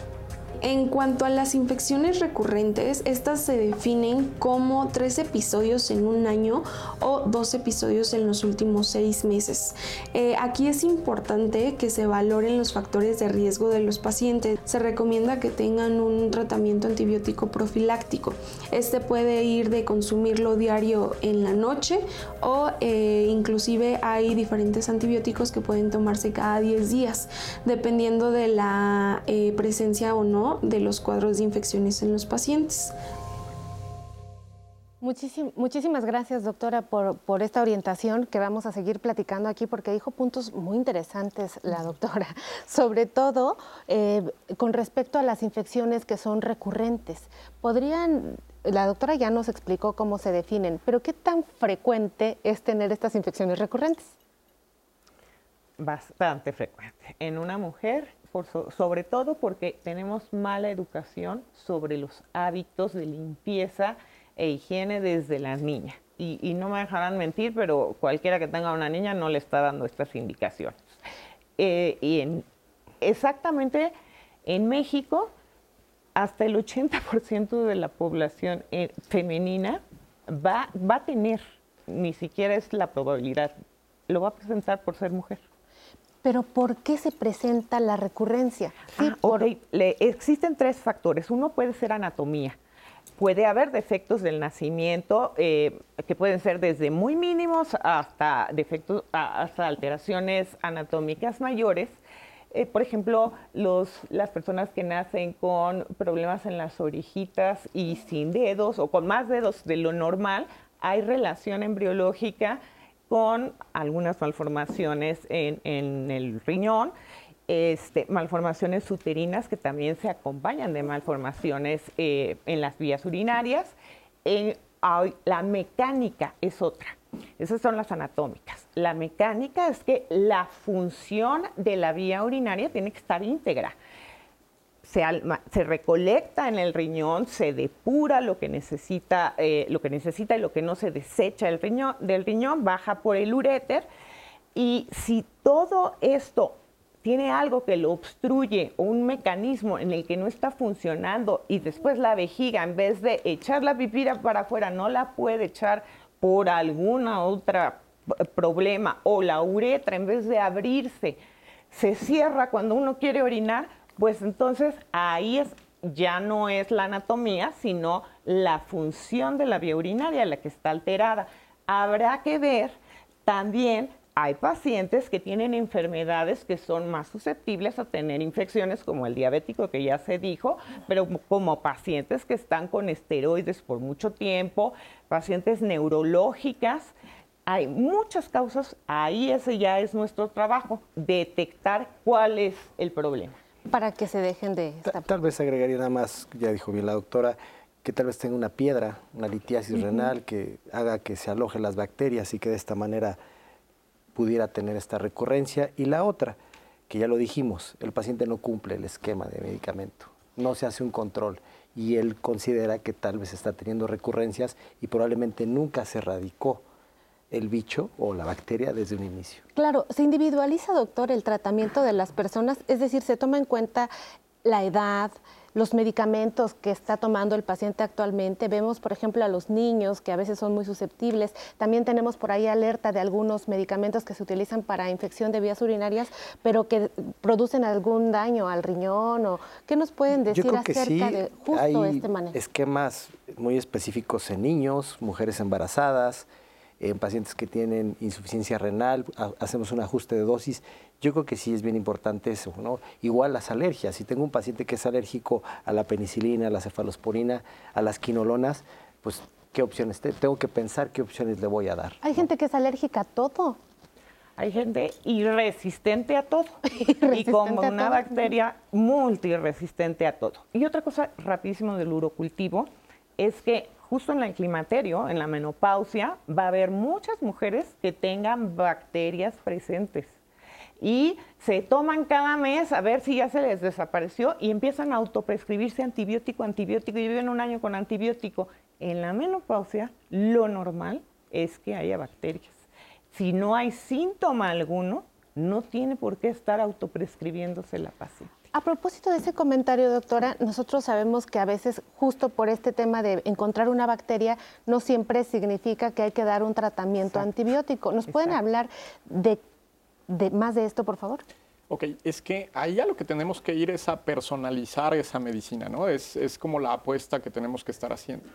En cuanto a las infecciones recurrentes, estas se definen como tres episodios en un año o dos episodios en los últimos seis meses. Eh, aquí es importante que se valoren los factores de riesgo de los pacientes. Se recomienda que tengan un tratamiento antibiótico profiláctico. Este puede ir de consumirlo diario en la noche o eh, inclusive hay diferentes antibióticos que pueden tomarse cada 10 días, dependiendo de la eh, presencia o no de los cuadros de infecciones en los pacientes. muchísimas gracias, doctora, por, esta orientación que vamos a seguir platicando aquí, porque dijo puntos muy interesantes la doctora, sobre todo eh, con respecto a las infecciones que son recurrentes. ¿Podrían la doctora ya nos explicó cómo se definen, pero ¿qué tan frecuente es tener estas infecciones recurrentes? Bastante frecuente. En una mujer, sobre todo porque tenemos mala educación sobre los hábitos de limpieza e higiene desde las niñas. Y, no me dejarán mentir, pero cualquiera que tenga una niña no le está dando estas indicaciones. Eh, y exactamente en México hasta el 80% de la población eh, femenina va, va a tener, ni siquiera es la probabilidad, lo va a presentar por ser mujer. Pero ¿por qué se presenta la recurrencia? Ah, existen tres factores. Uno puede ser anatomía. Puede haber defectos del nacimiento eh, que pueden ser desde muy mínimos hasta defectos, hasta alteraciones anatómicas mayores eh, por ejemplo, las personas que nacen con problemas en las orejitas y sin dedos o con más dedos de lo normal, hay relación embriológica con algunas malformaciones en, el riñón, este, malformaciones uterinas que también se acompañan de malformaciones eh, en las vías urinarias. la mecánica es otra. Esas son las anatómicas. La mecánica es que la función de la vía urinaria tiene que estar íntegra. Se, recolecta en el riñón, se depura lo que necesita, eh, lo que necesita y lo que no se desecha del riñón, del riñón, baja por el uréter. Y si todo esto tiene algo que lo obstruye o un mecanismo en el que no está funcionando y después la vejiga, en vez de echar la pipira para afuera, no la puede echar por alguna otra problema o la uretra en vez de abrirse se cierra cuando uno quiere orinar, pues entonces ahí es ya no es la anatomía, sino la función de la vía urinaria la que está alterada. Habrá que ver también hay pacientes que tienen enfermedades que son más susceptibles a tener infecciones como el diabético que ya se dijo, pero como pacientes que están con esteroides por mucho tiempo, pacientes neurológicas, hay muchas causas, ahí ese ya es nuestro trabajo, detectar cuál es el problema. Para que se dejen de... Tal, vez agregaría nada más, ya dijo bien la doctora, que tal vez tenga una piedra, una litiasis renal, que haga que se alojen las bacterias y que de esta manera pudiera tener esta recurrencia. Y la otra, que ya lo dijimos, el paciente no cumple el esquema de medicamento, no se hace un control y él considera que tal vez está teniendo recurrencias y probablemente nunca se erradicó el bicho o la bacteria desde un inicio. Claro, se individualiza, doctor, el tratamiento de las personas, es decir, se toma en cuenta la edad, los medicamentos que está tomando el paciente actualmente. Vemos, por ejemplo, a los niños que a veces son muy susceptibles. También tenemos por ahí alerta de algunos medicamentos que se utilizan para infección de vías urinarias, pero que producen algún daño al riñón. O, ¿Qué nos pueden decir acerca de justo este manejo? Esquemas muy específicos en niños, mujeres embarazadas, en pacientes que tienen insuficiencia renal, hacemos un ajuste de dosis. Yo creo que sí es bien importante eso, ¿no? Igual las alergias. Si tengo un paciente que es alérgico a la penicilina, a la cefalosporina, a las quinolonas, pues qué opciones tengo que pensar qué opciones le voy a dar. Hay gente que es alérgica a todo. Hay gente irresistente a todo y como una bacteria multiresistente a todo. Y otra cosa rapidísimo del urocultivo es que justo en el climaterio, en la menopausia, va a haber muchas mujeres que tengan bacterias presentes. Y se toman cada mes a ver si ya se les desapareció y empiezan a autoprescribirse antibiótico, antibiótico y viven un año con antibiótico. En la menopausia, lo normal es que haya bacterias. Si no hay síntoma alguno, no tiene por qué estar autoprescribiéndose la paciente. A propósito de ese comentario, doctora, nosotros sabemos que a veces justo por este tema de encontrar una bacteria no siempre significa que hay que dar un tratamiento antibiótico. ¿Nos pueden hablar de, más de esto, por favor? Ok, es que ahí a lo que tenemos que ir es a personalizar esa medicina, ¿no? Es, como la apuesta que tenemos que estar haciendo.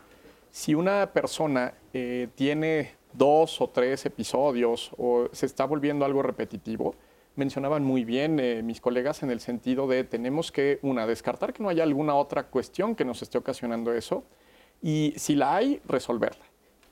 Si una persona eh, tiene dos o tres episodios o se está volviendo algo repetitivo, mencionaban muy bien eh, mis colegas en el sentido de tenemos que, una, descartar que no haya alguna otra cuestión que nos esté ocasionando eso y si la hay, resolverla.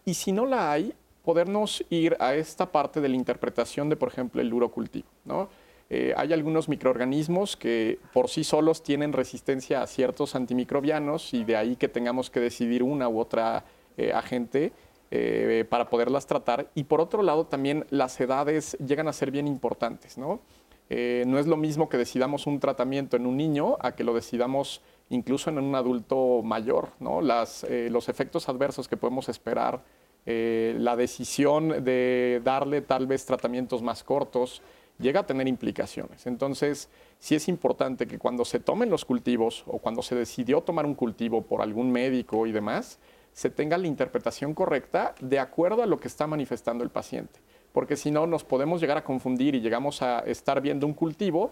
Y si no la hay, podernos ir a esta parte de la interpretación de, por ejemplo, el urocultivo. ¿no? Eh, hay algunos microorganismos que por sí solos tienen resistencia a ciertos antimicrobianos y de ahí que tengamos que decidir una u otra eh, agente eh, para poderlas tratar. Y por otro lado, también las edades llegan a ser bien importantes. ¿no? no es lo mismo que decidamos un tratamiento en un niño a que lo decidamos incluso en un adulto mayor. ¿no? Las, los efectos adversos que podemos esperar eh, la decisión de darle tal vez tratamientos más cortos llega a tener implicaciones. Entonces, sí es importante que cuando se tomen los cultivos o cuando se decidió tomar un cultivo por algún médico y demás, se tenga la interpretación correcta de acuerdo a lo que está manifestando el paciente. Porque si no, nos podemos llegar a confundir y llegamos a estar viendo un cultivo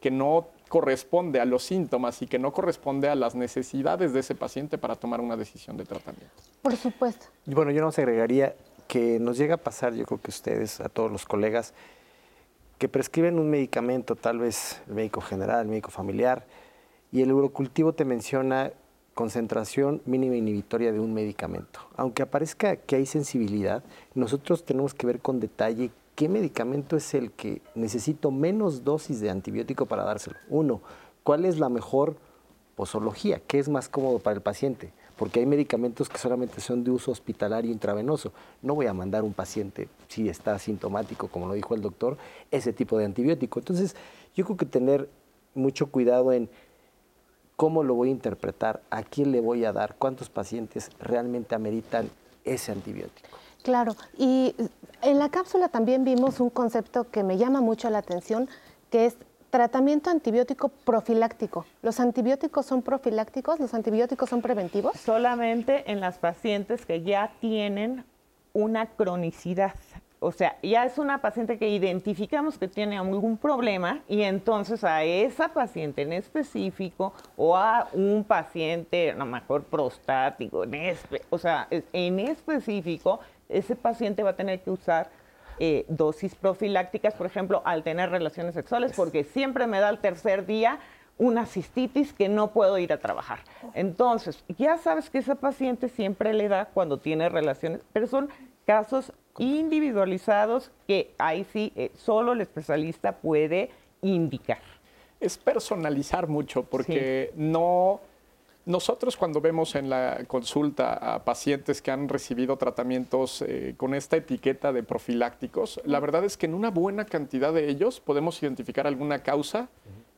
que no corresponde a los síntomas y que no corresponde a las necesidades de ese paciente para tomar una decisión de tratamiento. Por supuesto. Bueno, yo nos agregaría que nos llega a pasar, yo creo que ustedes, a todos los colegas, que prescriben un medicamento, tal vez el médico general, el médico familiar, y el urocultivo te menciona concentración mínima inhibitoria de un medicamento. Aunque aparezca que hay sensibilidad, nosotros tenemos que ver con detalle ¿qué medicamento es el que necesito menos dosis de antibiótico para dárselo? Uno, ¿cuál es la mejor posología? ¿Qué es más cómodo para el paciente? Porque hay medicamentos que solamente son de uso hospitalario intravenoso. No voy a mandar un paciente, si está asintomático, como lo dijo el doctor, ese tipo de antibiótico. Entonces, yo creo que tener mucho cuidado en cómo lo voy a interpretar, a quién le voy a dar, cuántos pacientes realmente ameritan ese antibiótico. Claro, y en la cápsula también vimos un concepto que me llama mucho la atención, que es tratamiento antibiótico profiláctico. ¿Los antibióticos son profilácticos? ¿Los antibióticos son preventivos? Solamente en las pacientes que ya tienen una cronicidad. O sea, ya es una paciente que identificamos que tiene algún problema y entonces a esa paciente en específico o a un paciente, a lo mejor prostático, en o sea, en específico, ese paciente va a tener que usar eh, dosis profilácticas, por ejemplo, al tener relaciones sexuales, porque siempre me da el tercer día una cistitis que no puedo ir a trabajar. Entonces, ya sabes que esa paciente siempre le da cuando tiene relaciones, pero son casos individualizados que ahí sí eh, solo el especialista puede indicar. Es personalizar mucho porque no nosotros cuando vemos en la consulta a pacientes que han recibido tratamientos eh, con esta etiqueta de profilácticos, la verdad es que en una buena cantidad de ellos podemos identificar alguna causa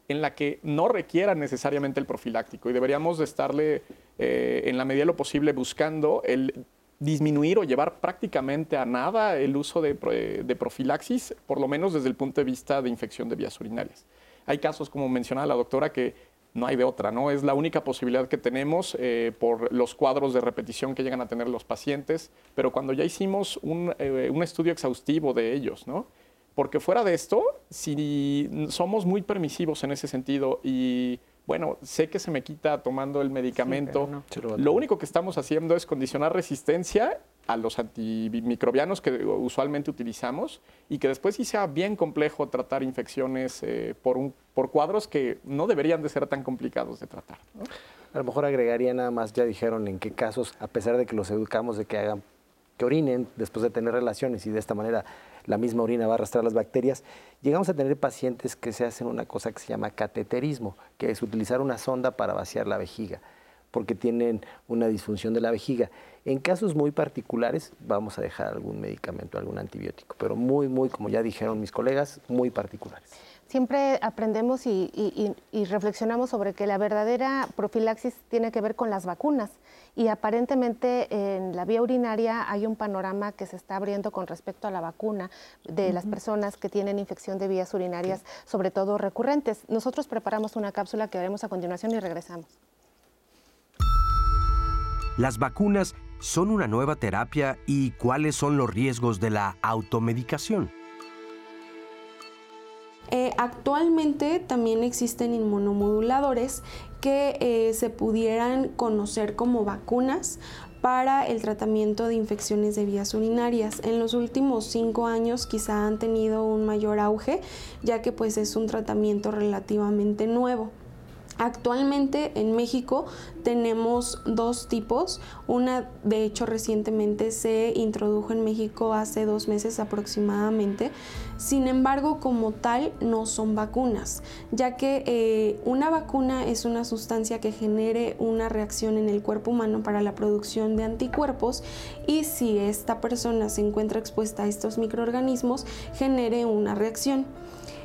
en la que no requiera necesariamente el profiláctico y deberíamos de estarle eh, en la medida de lo posible buscando el disminuir o llevar prácticamente a nada el uso de, profilaxis, por lo menos desde el punto de vista de infección de vías urinarias. Hay casos, como mencionaba la doctora, que no hay de otra, ¿no? Es la única posibilidad que tenemos eh, por los cuadros de repetición que llegan a tener los pacientes, pero cuando ya hicimos un, eh, un, estudio exhaustivo de ellos, ¿no? Porque fuera de esto, si somos muy permisivos en ese sentido y bueno, sé que se me quita tomando el medicamento. Lo único que estamos haciendo es condicionar resistencia a los antimicrobianos que usualmente utilizamos y que después sí sea bien complejo tratar infecciones eh, por, un, por cuadros que no deberían de ser tan complicados de tratar. A lo mejor agregaría nada más, ya dijeron en qué casos, a pesar de que los educamos de que hagan, orinen después de tener relaciones y de esta manera la misma orina va a arrastrar las bacterias, llegamos a tener pacientes que se hacen una cosa que se llama cateterismo, que es utilizar una sonda para vaciar la vejiga, porque tienen una disfunción de la vejiga. En casos muy particulares vamos a dejar algún medicamento, algún antibiótico, pero muy, muy, como ya dijeron mis colegas, muy particulares siempre aprendemos y, reflexionamos sobre que la verdadera profilaxis tiene que ver con las vacunas y aparentemente en la vía urinaria hay un panorama que se está abriendo con respecto a la vacuna de las personas que tienen infección de vías urinarias, sobre todo recurrentes. Nosotros preparamos una cápsula que veremos a continuación y regresamos. Las vacunas son una nueva terapia y cuáles son los riesgos de la automedicación. Eh, actualmente también existen inmunomoduladores que eh, se pudieran conocer como vacunas para el tratamiento de infecciones de vías urinarias. En los últimos cinco años quizá han tenido un mayor auge, ya que pues es un tratamiento relativamente nuevo. Actualmente en México tenemos dos tipos. Una, de hecho, recientemente se introdujo en México hace dos meses aproximadamente. Sin embargo, como tal, no son vacunas, ya que eh, una vacuna es una sustancia que genere una reacción en el cuerpo humano para la producción de anticuerpos y si esta persona se encuentra expuesta a estos microorganismos, genere una reacción.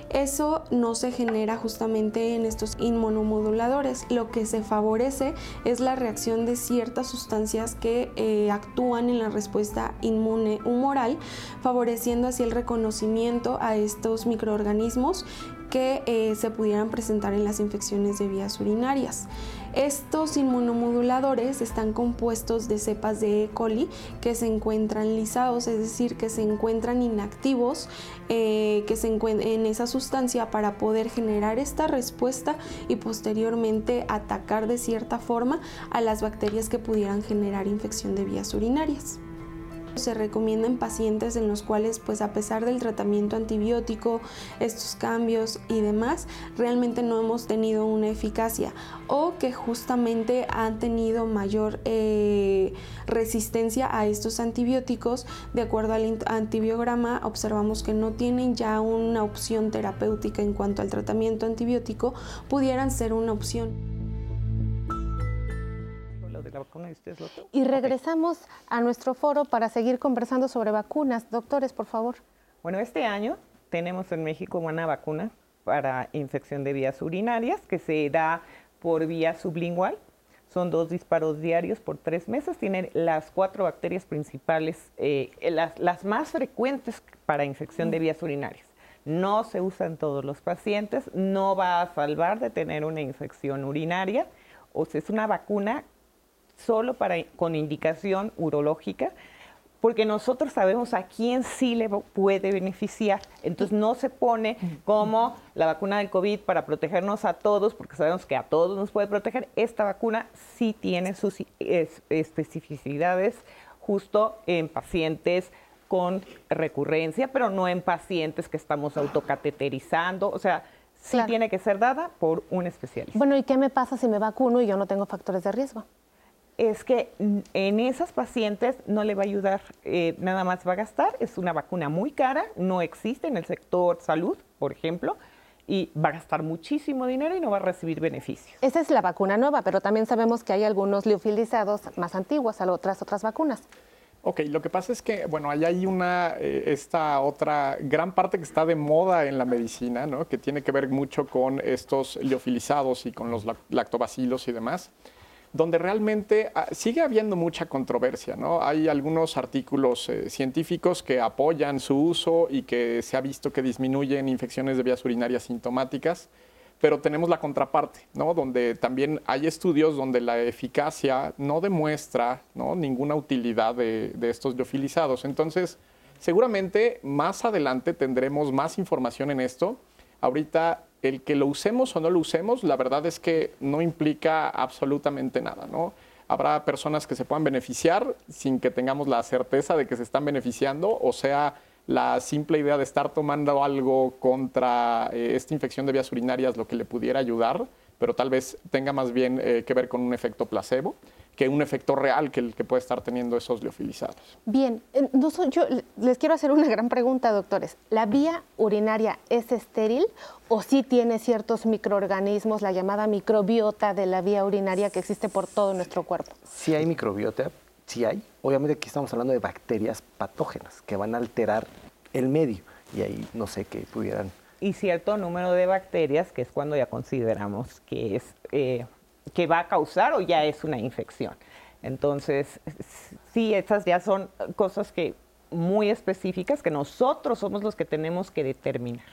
Eso no se genera justamente en estos inmunomoduladores. Lo que se favorece es la reacción de ciertas sustancias que eh, actúan en la respuesta inmune humoral, favoreciendo así el reconocimiento a estos microorganismos que eh, se pudieran presentar en las infecciones de vías urinarias. Estos inmunomoduladores están compuestos de cepas de E. coli que se encuentran lisados, es decir, que se encuentran inactivos eh, que se en esa sustancia para poder generar esta respuesta y posteriormente atacar de cierta forma a las bacterias que pudieran generar infección de vías urinarias. Se recomienda en pacientes en los cuales, pues a pesar del tratamiento antibiótico, estos cambios y demás, realmente no hemos tenido una eficacia o que justamente han tenido mayor eh, resistencia a estos antibióticos. De acuerdo al antibiograma, observamos que no tienen ya una opción terapéutica en cuanto al tratamiento antibiótico, pudieran ser una opción. Y regresamos a nuestro foro para seguir conversando sobre vacunas. Doctores, por favor. Bueno, este año tenemos en México una vacuna para infección de vías urinarias que se da por vía sublingual. Son dos disparos diarios por tres meses. Tienen las cuatro bacterias principales, eh, las, las más frecuentes para infección de vías urinarias no se usa en todos los pacientes, no va a salvar de tener una infección urinaria, o sea, es una vacuna solo para, con indicación urológica, porque nosotros sabemos a quién sí le puede beneficiar. Entonces no se pone como la vacuna del COVID para protegernos a todos, porque sabemos que a todos nos puede proteger. Esta vacuna sí tiene sus especificidades justo en pacientes con recurrencia, pero no en pacientes que estamos autocateterizando. O sea, sí tiene que ser dada por un especialista. Bueno, ¿y qué me pasa si me vacuno y yo no tengo factores de riesgo? Es que en esas pacientes no le va a ayudar, eh, nada más va a gastar, es una vacuna muy cara, no existe en el sector salud, por ejemplo, y va a gastar muchísimo dinero y no va a recibir beneficios. Esa es la vacuna nueva, pero también sabemos que hay algunos liofilizados más antiguos, otras otras vacunas. Ok, lo que pasa es que, bueno, ahí hay una, eh, esta otra gran parte que está de moda en la medicina, ¿no? Que tiene que ver mucho con estos liofilizados y con los lactobacilos y demás donde realmente ah, sigue habiendo mucha controversia. ¿no? Hay algunos artículos eh, científicos que apoyan su uso y que se ha visto que disminuyen infecciones de vías urinarias sintomáticas, pero tenemos la contraparte, ¿no? donde también hay estudios donde la eficacia no demuestra ¿no? ninguna utilidad de, estos liofilizados. Entonces, seguramente más adelante tendremos más información en esto. Ahorita el que lo usemos o no lo usemos, la verdad es que no implica absolutamente nada, ¿no? Habrá personas que se puedan beneficiar sin que tengamos la certeza de que se están beneficiando, o sea, la simple idea de estar tomando algo contra eh, esta infección de vías urinarias lo que le pudiera ayudar, pero tal vez tenga más bien eh, que ver con un efecto placebo que un efecto real que el que puede estar teniendo esos liofilizados. Bien, eh, no yo les quiero hacer una gran pregunta, doctores. ¿La vía urinaria es estéril o sí tiene ciertos microorganismos, la llamada microbiota de la vía urinaria que existe por todo nuestro cuerpo? Sí hay microbiota, sí hay. Obviamente aquí estamos hablando de bacterias patógenas que van a alterar el medio y ahí no sé qué pudieran y cierto número de bacterias, que es cuando ya consideramos que es eh, que va a causar o ya es una infección. Entonces, sí, estas ya son cosas que muy específicas que nosotros somos los que tenemos que determinar.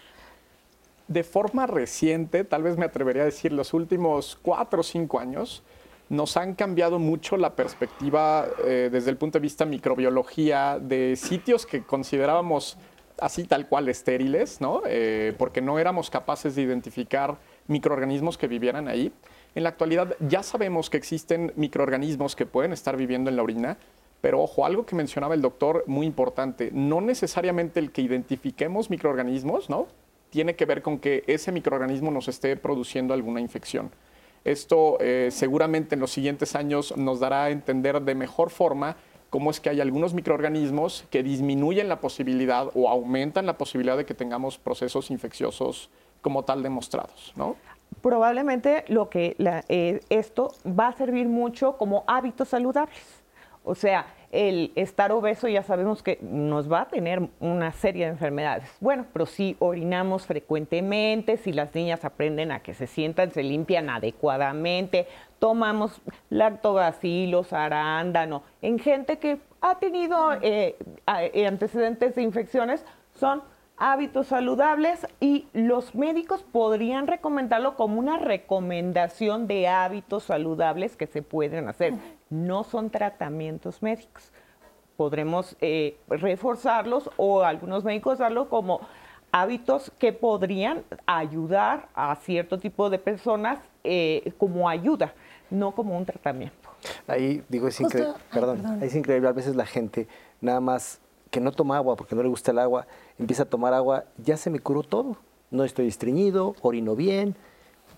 De forma reciente, tal vez me atrevería a decir los últimos cuatro o cinco años, nos han cambiado mucho la perspectiva eh, desde el punto de vista microbiología de sitios que considerábamos así tal cual estériles, ¿no? Eh, porque no éramos capaces de identificar microorganismos que vivieran ahí. En la actualidad ya sabemos que existen microorganismos que pueden estar viviendo en la orina, pero ojo, algo que mencionaba el doctor muy importante, no necesariamente el que identifiquemos microorganismos, ¿no? Tiene que ver con que ese microorganismo nos esté produciendo alguna infección. Esto eh, seguramente en los siguientes años nos dará a entender de mejor forma cómo es que hay algunos microorganismos que disminuyen la posibilidad o aumentan la posibilidad de que tengamos procesos infecciosos como tal demostrados, ¿no? Probablemente lo que eh, esto va a servir mucho como hábitos saludables. O sea, el estar obeso ya sabemos que nos va a tener una serie de enfermedades. Bueno, pero si orinamos frecuentemente, si las niñas aprenden a que se sientan, se limpian adecuadamente, tomamos lactobacilos, arándano, en gente que ha tenido eh, eh, antecedentes de infecciones, son hábitos saludables y los médicos podrían recomendarlo como una recomendación de hábitos saludables que se pueden hacer. No son tratamientos médicos. Podremos eh, reforzarlos o algunos médicos darlo como hábitos que podrían ayudar a cierto tipo de personas eh, como ayuda, no como un tratamiento. Ahí digo, es increíble, perdón, es increíble, a veces la gente nada más que no toma agua porque no le gusta el agua, empieza a tomar agua, ya se me curó todo. No estoy estreñido, orino bien,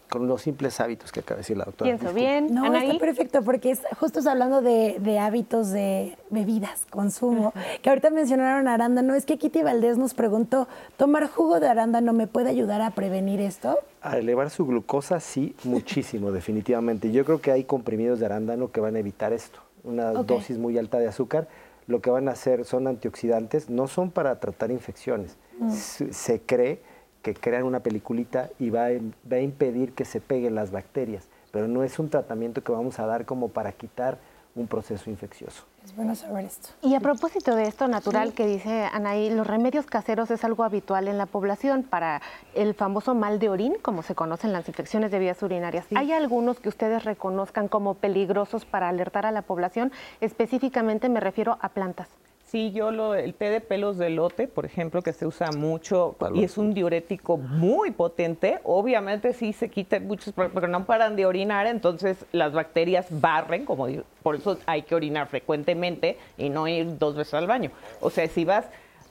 con los simples hábitos que acaba de decir la doctora. Pienso bien. No, está perfecto, porque es, justo hablando de, hábitos de bebidas, consumo, que ahorita mencionaron arándano. Es que Kitty Valdés nos preguntó, ¿tomar jugo de arándano me puede ayudar a prevenir esto? A elevar su glucosa, sí, muchísimo, definitivamente. Yo creo que hay comprimidos de arándano que van a evitar esto, una dosis muy alta de azúcar lo que van a hacer son antioxidantes, no son para tratar infecciones. Mm. Se, cree que crean una peliculita y va, va a impedir que se peguen las bacterias, pero no es un tratamiento que vamos a dar como para quitar un proceso infeccioso. Es bueno saber esto. Y a propósito de esto natural que dice Anaí, los remedios caseros es algo habitual en la población para el famoso mal de orín, como se conocen las infecciones de vías urinarias. ¿Hay algunos que ustedes reconozcan como peligrosos para alertar a la población? Específicamente me refiero a plantas. Sí, yo lo, el té de pelos de lote, por ejemplo, que se usa mucho y es un diurético muy potente, obviamente sí se quita muchos, porque no paran de orinar, entonces las bacterias barren, como por eso hay que orinar frecuentemente y no ir dos veces al baño. O sea, si vas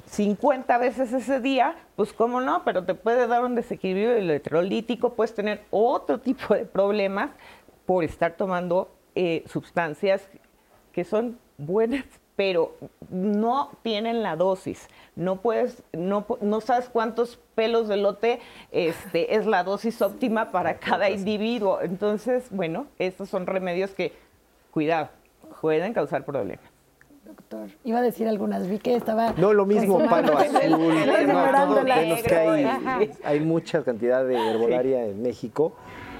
50 veces ese día, pues cómo no, pero te puede dar un desequilibrio electrolítico, puedes tener otro tipo de problemas por estar tomando eh, sustancias que son buenas pero no tienen la dosis. No puedes, no, no sabes cuántos pelos de lote este, es la dosis óptima para cada individuo. Entonces, bueno, estos son remedios que, cuidado, pueden causar problemas. Doctor, iba a decir algunas, vi que estaba... No, lo mismo, palo azul, no, menos que hay, hay mucha cantidad de herbolaria en México.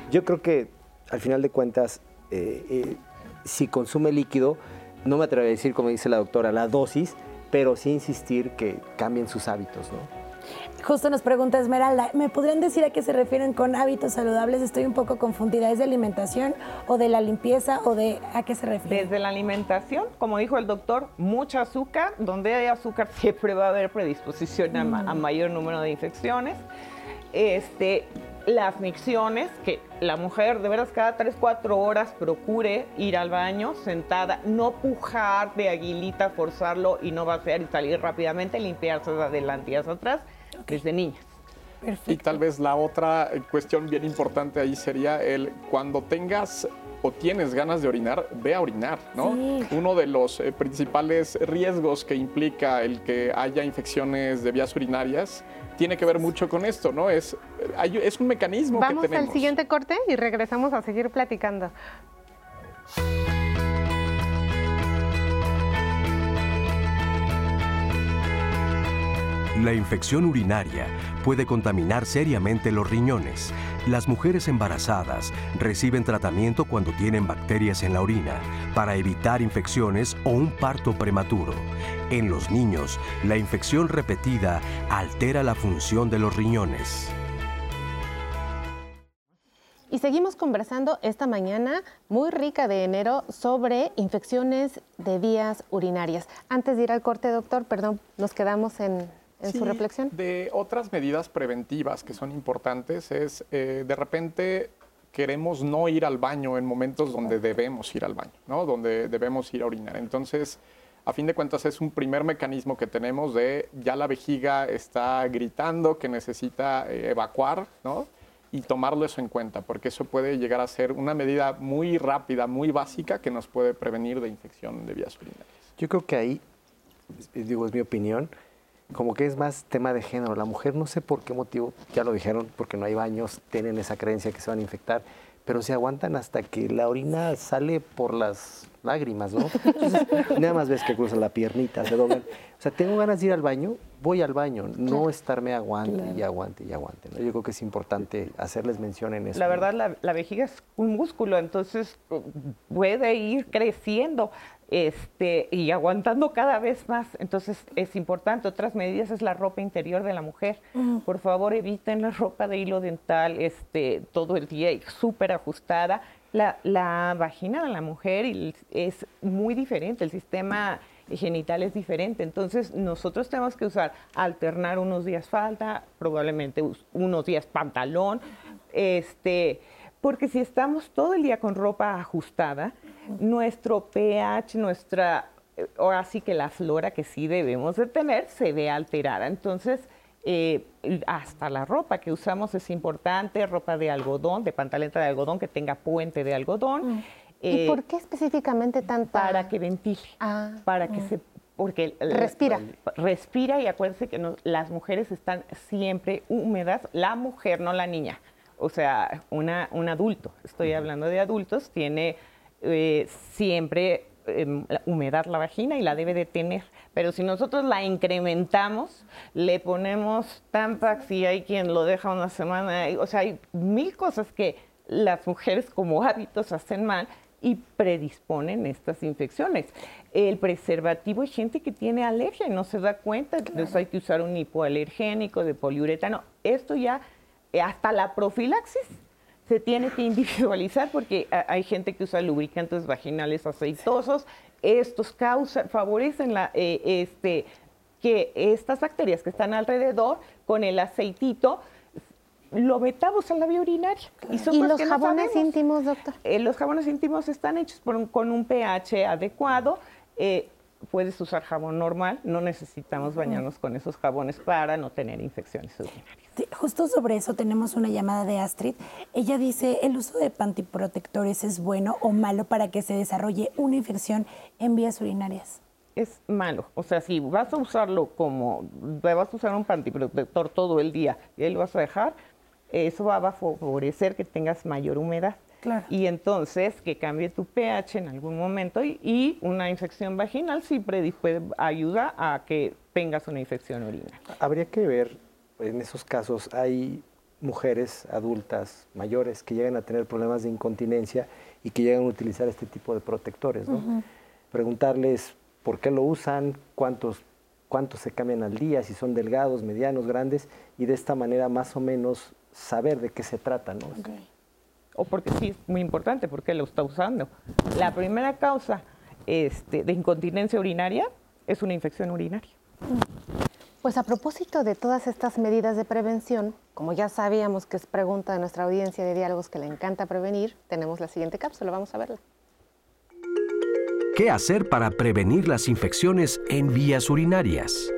Yo creo que, al final de cuentas, eh, eh, si consume líquido, no me atrevo a decir, como dice la doctora, la dosis, pero sí insistir que cambien sus hábitos, ¿no? Justo nos pregunta Esmeralda, ¿me podrían decir a qué se refieren con hábitos saludables? Estoy un poco confundida. ¿Es de alimentación o de la limpieza o de a qué se refiere? Desde la alimentación, como dijo el doctor, mucha azúcar. Donde hay azúcar siempre va a haber predisposición a, a, mayor número de infecciones. Este, las micciones, que la mujer de veras cada 3, 4 horas procure ir al baño sentada, no pujar de aguilita, forzarlo y no vaciar y salir rápidamente, limpiarse de adelante y hacia atrás desde niñas. Y tal vez la otra cuestión bien importante ahí sería el cuando tengas o tienes ganas de orinar, ve a orinar, ¿no? Uno de los eh, principales riesgos que implica el que haya infecciones de vías urinarias tiene que ver mucho con esto, ¿no? Es, es un mecanismo Vamos que tenemos. al siguiente corte y regresamos a seguir platicando. La infección urinaria puede contaminar seriamente los riñones. Las mujeres embarazadas reciben tratamiento cuando tienen bacterias en la orina para evitar infecciones o un parto prematuro. En los niños, la infección repetida altera la función de los riñones. Y seguimos conversando esta mañana muy rica de enero sobre infecciones de vías urinarias. Antes de ir al corte, doctor, perdón, nos quedamos en en su reflexión? De otras medidas preventivas que son importantes es eh, de repente queremos no ir al baño en momentos donde debemos ir al baño, ¿no? donde debemos ir a orinar. Entonces, a fin de cuentas es un primer mecanismo que tenemos de ya la vejiga está gritando que necesita eh, evacuar, ¿no? y tomarlo eso en cuenta, porque eso puede llegar a ser una medida muy rápida, muy básica que nos puede prevenir de infección de vías urinarias. Yo creo que ahí, digo, es mi opinión, como que es más tema de género. La mujer no sé por qué motivo, ya lo dijeron, porque no hay baños, tienen esa creencia que se van a infectar, pero se aguantan hasta que la orina sale por las lágrimas, ¿no? nada más ves que cruzan la piernita, se doblan. O sea, tengo ganas de ir al baño, voy al baño, no estarme aguante y aguante y aguante. ¿no? Yo creo que es importante hacerles mención en eso. La verdad, la, la, vejiga es un músculo, entonces puede ir creciendo este, y aguantando cada vez más. Entonces es importante. Otras medidas es la ropa interior de la mujer. Por favor, eviten la ropa de hilo dental este, todo el día y súper ajustada. La, la, vagina de la mujer es muy diferente, el sistema genital es diferente. Entonces nosotros tenemos que usar, alternar unos días falda, probablemente unos días pantalón, este, porque si estamos todo el día con ropa ajustada, nuestro pH, nuestra, ahora sí que la flora que sí debemos de tener se ve alterada. Entonces, eh, hasta la ropa que usamos es importante, ropa de algodón, de pantaleta de algodón que tenga puente de algodón. ¿Y eh, por qué específicamente tanta? Para que ventile, ah, para que mm. se porque respira. respira y acuérdense que las mujeres están siempre húmedas, la mujer, no la niña. O sea, una, un adulto, estoy hablando de adultos, tiene eh, siempre em, humedad la vagina y la debe de tener. Pero si nosotros la incrementamos, le ponemos Tampax y hay quien lo deja una semana, o sea, hay mil cosas que las mujeres como hábitos hacen mal y predisponen estas infecciones. El preservativo hay gente que tiene alergia y no se da cuenta, entonces hay que usar un hipoalergénico de poliuretano. Esto ya, hasta la profilaxis se tiene que individualizar porque hay gente que usa lubricantes vaginales aceitosos. Estos causan, favorecen la, eh, este, que estas bacterias que están alrededor con el aceitito lo metamos en la vía urinaria. ¿Y, los jabones íntimos, doctor? Eh, los jabones íntimos están hechos con un pH adecuado. Eh, puedes usar jabón normal, no necesitamos bañarnos con esos jabones para no tener infecciones urinarias. justo sobre eso tenemos una llamada de Astrid. Ella dice, ¿el uso de pantiprotectores es bueno o malo para que se desarrolle una infección en vías urinarias? Es malo. O sea, si vas a usarlo como, vas a usar un pantiprotector todo el día y ahí lo vas a dejar, eso va a favorecer que tengas mayor humedad. Y entonces que cambie tu pH en algún momento y, una infección vaginal sí puede ayuda a que tengas una infección urinaria. Habría que ver, en esos casos hay mujeres adultas mayores que llegan a tener problemas de incontinencia y que llegan a utilizar este tipo de protectores. Preguntarles por qué lo usan, cuántos, cuántos se cambian al día, si son delgados, medianos, grandes, y de esta manera más o menos saber de qué se trata. ¿no? o porque sí es muy importante, porque lo está usando. La primera causa este, de incontinencia urinaria es una infección urinaria. Pues a propósito de todas estas medidas de prevención, como ya sabíamos que es pregunta de nuestra audiencia de diálogos que le encanta prevenir, tenemos la siguiente cápsula, vamos a verla. ¿Qué hacer para prevenir las infecciones en vías urinarias?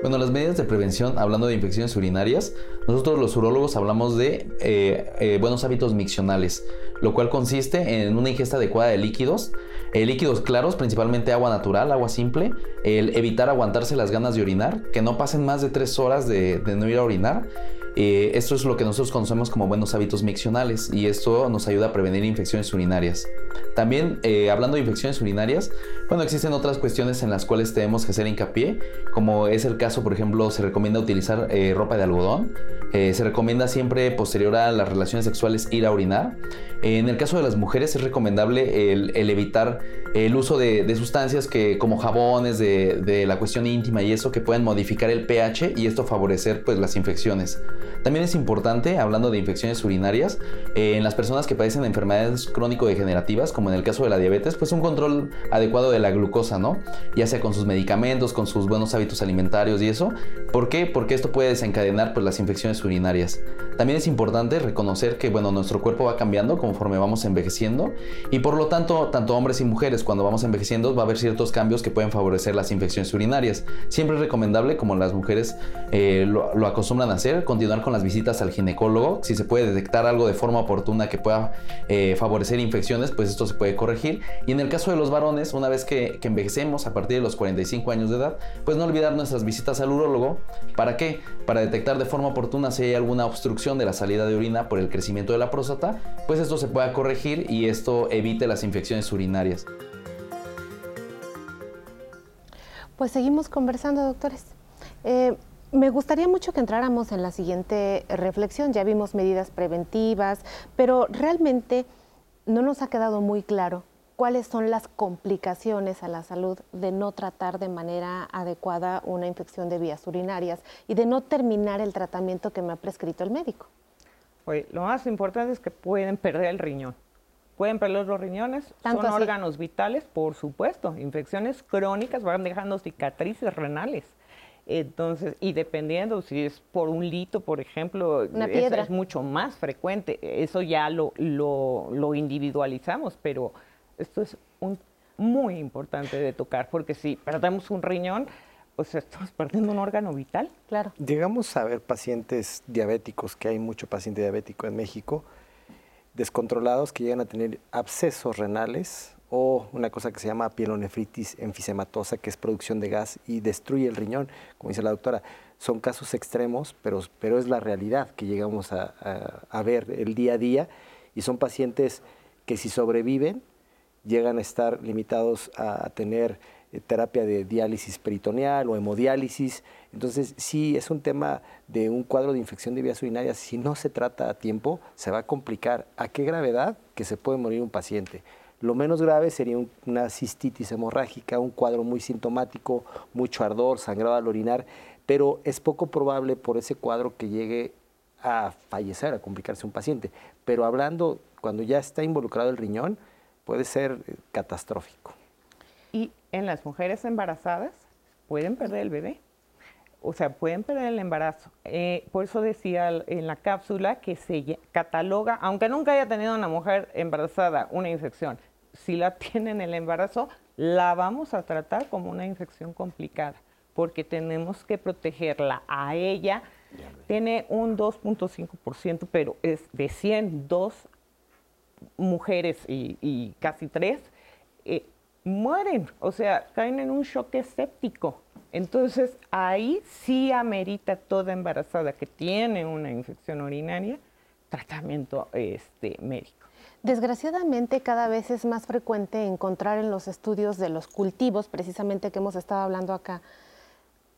Bueno, las medidas de prevención, hablando de infecciones urinarias, nosotros los urólogos hablamos de eh, eh, buenos hábitos miccionales, lo cual consiste en una ingesta adecuada de líquidos, eh, líquidos claros, principalmente agua natural, agua simple, el evitar aguantarse las ganas de orinar, que no pasen más de tres horas de, de no ir a orinar, esto es lo que nosotros conocemos como buenos hábitos miccionales y esto nos ayuda a prevenir infecciones urinarias. También, eh, hablando de infecciones urinarias, bueno, existen otras cuestiones en las cuales tenemos que hacer hincapié, como es el caso, por ejemplo, se recomienda utilizar eh, ropa de algodón, se recomienda siempre posterior a las relaciones sexuales ir a orinar. en el caso de las mujeres es recomendable el, evitar el uso de, sustancias que, como jabones de, de, la cuestión íntima y eso que pueden modificar el pH y esto favorecer pues las infecciones. También es importante, hablando de infecciones urinarias, eh, en las personas que padecen enfermedades crónico-degenerativas, como en el caso de la diabetes, pues un control adecuado de la glucosa, ¿no? Ya sea con sus medicamentos, con sus buenos hábitos alimentarios y eso. ¿Por qué? Porque esto puede desencadenar pues, las infecciones urinarias. También es importante reconocer que, bueno, nuestro cuerpo va cambiando conforme vamos envejeciendo y por lo tanto, tanto hombres y mujeres cuando vamos envejeciendo va a haber ciertos cambios que pueden favorecer las infecciones urinarias. Siempre es recomendable, como las mujeres eh, lo, acostumbran a hacer, continuar con las visitas al ginecólogo. Si se puede detectar algo de forma oportuna que pueda eh, favorecer infecciones, pues esto se puede corregir. Y en el caso de los varones, una vez que, que envejecemos a partir de los 45 años de edad, pues no olvidar nuestras visitas al urólogo. ¿Para qué? Para detectar de forma oportuna si hay alguna obstrucción de la salida de orina por el crecimiento de la próstata, pues esto se pueda corregir y esto evite las infecciones urinarias. Pues seguimos conversando, doctores. Eh, me gustaría mucho que entráramos en la siguiente reflexión. Ya vimos medidas preventivas, pero realmente no nos ha quedado muy claro cuáles son las complicaciones a la salud de no tratar de manera adecuada una infección de vías urinarias y de no terminar el tratamiento que me ha prescrito el médico. Pues lo más importante es que pueden perder el riñón. Pueden perder los riñones, son órganos vitales, por supuesto. Infecciones crónicas van dejando cicatrices renales. Entonces, y dependiendo si es por un lito, por ejemplo, Es, mucho más frecuente. Eso ya lo, lo, individualizamos, pero esto es un, muy importante de tocar, porque si perdemos un riñón, pues estamos perdiendo un órgano vital. Claro. Llegamos a ver pacientes diabéticos, que hay mucho paciente diabético en México, descontrolados que llegan a tener abscesos renales o una cosa que se llama pielonefritis enfisematosa, que es producción de gas y destruye el riñón, como dice la doctora. Son casos extremos, pero, pero es la realidad que llegamos a, ver el día a día y son pacientes que si sobreviven llegan a estar limitados a tener eh, terapia de diálisis peritoneal o hemodiálisis. Entonces, sí, es un tema de un cuadro de infección de vías urinarias. Si no se trata a tiempo, se va a complicar. ¿A qué gravedad? Que se puede morir un paciente. Lo menos grave sería una cistitis hemorrágica, un cuadro muy sintomático, mucho ardor, sangrado al orinar, pero es poco probable por ese cuadro que llegue a fallecer, a complicarse un paciente. Pero hablando, cuando ya está involucrado el riñón, puede ser eh, catastrófico. Y en las mujeres embarazadas pueden perder el bebé. O sea, pueden perder el embarazo. Eh, por eso decía en la cápsula que se cataloga, aunque nunca haya tenido una mujer embarazada una infección, si la tiene en el embarazo, la vamos a tratar como una infección complicada, porque tenemos que protegerla a ella. Tiene un 2.5%, pero es de 100, dos mujeres y, casi tres. Eh, mueren, o sea, caen en un shock escéptico. Entonces, ahí sí amerita toda embarazada que tiene una infección urinaria tratamiento este, médico. Desgraciadamente cada vez es más frecuente encontrar en los estudios de los cultivos, precisamente que hemos estado hablando acá,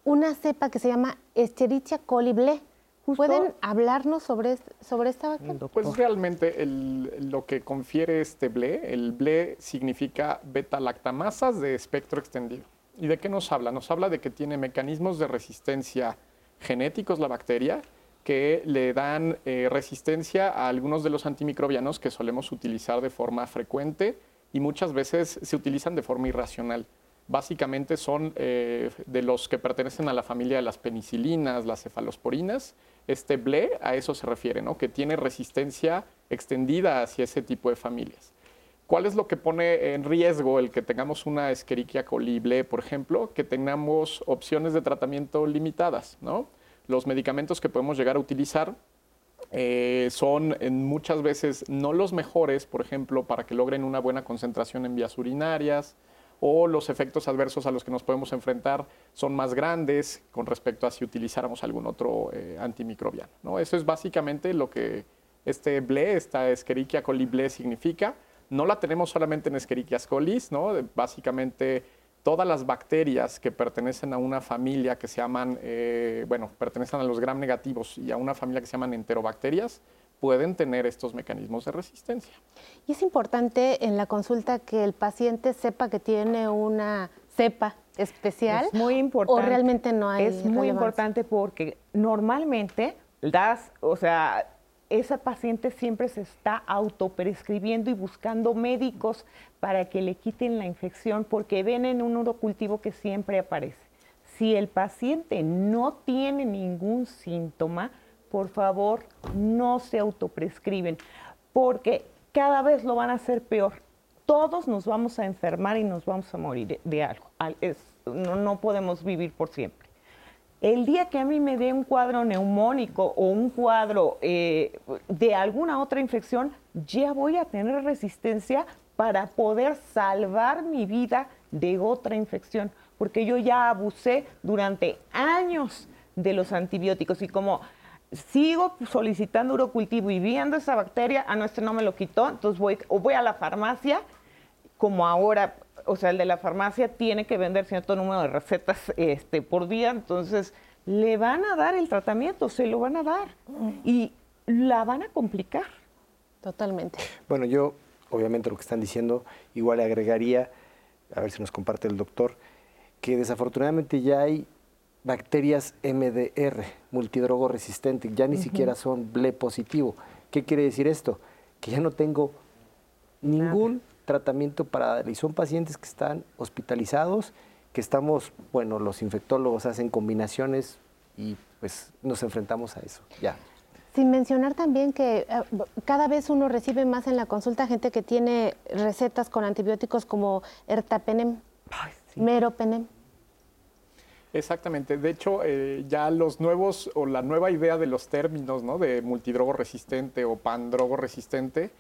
una cepa que se llama Escherichia coli ble. ¿Pueden hablarnos sobre, sobre esta bacteria? Pues realmente lo que confiere este BLE, el BLE significa beta-lactamasas de espectro extendido. ¿Y de qué nos habla? Nos habla de que tiene mecanismos de resistencia genéticos la bacteria que le dan eh, resistencia a algunos de los antimicrobianos que solemos utilizar de forma frecuente y muchas veces se utilizan de forma irracional básicamente son eh, de los que pertenecen a la familia de las penicilinas, las cefalosporinas. Este BLE a eso se refiere, ¿no? que tiene resistencia extendida hacia ese tipo de familias. ¿Cuál es lo que pone en riesgo el que tengamos una Escherichia coli BLE, por ejemplo? Que tengamos opciones de tratamiento limitadas. ¿no? Los medicamentos que podemos llegar a utilizar eh, son muchas veces no los mejores, por ejemplo, para que logren una buena concentración en vías urinarias, o los efectos adversos a los que nos podemos enfrentar son más grandes con respecto a si utilizáramos algún otro eh, antimicrobiano. ¿no? Eso es básicamente lo que este BLE, esta Escherichia coli BLE significa. No la tenemos solamente en Escherichia coli, ¿no? básicamente todas las bacterias que pertenecen a una familia que se llaman, eh, bueno, pertenecen a los gram negativos y a una familia que se llaman enterobacterias, pueden tener estos mecanismos de resistencia. Y es importante en la consulta que el paciente sepa que tiene una cepa especial. Es muy importante. O realmente no hay. Es muy importante porque normalmente das, o sea, esa paciente siempre se está autoprescribiendo y buscando médicos para que le quiten la infección porque ven en un urocultivo que siempre aparece. Si el paciente no tiene ningún síntoma, por favor, no se autoprescriben, porque cada vez lo van a hacer peor. Todos nos vamos a enfermar y nos vamos a morir de algo. no podemos vivir por siempre. El día que a mí me dé un cuadro neumónico o un cuadro eh, de alguna otra infección, ya voy a tener resistencia para poder salvar mi vida de otra infección, porque yo ya abusé durante años de los antibióticos y como sigo solicitando urocultivo y viendo esa bacteria, a no, no me lo quitó, entonces voy, o voy a la farmacia, como ahora o sea, el de la farmacia tiene que vender cierto número de recetas este, por día, entonces le van a dar el tratamiento, se lo van a dar y la van a complicar. Totalmente. Bueno, yo obviamente lo que están diciendo, igual le agregaría, a ver si nos comparte el doctor, que desafortunadamente ya hay bacterias MDR, multidrogo resistente, ya ni siquiera son BLE positivo. ¿Qué quiere decir esto? Que ya no tengo ningún tratamiento para y son pacientes que están hospitalizados, que estamos, bueno, los infectólogos hacen combinaciones y pues nos enfrentamos a eso, ya. Sin mencionar también que eh, cada vez uno recibe más en la consulta gente que tiene recetas con antibióticos como ertapenem, meropenem. Exactamente. De hecho, eh, ya los nuevos o la nueva idea de los términos, ¿no? De multidrogo resistente o pandrogo resistente,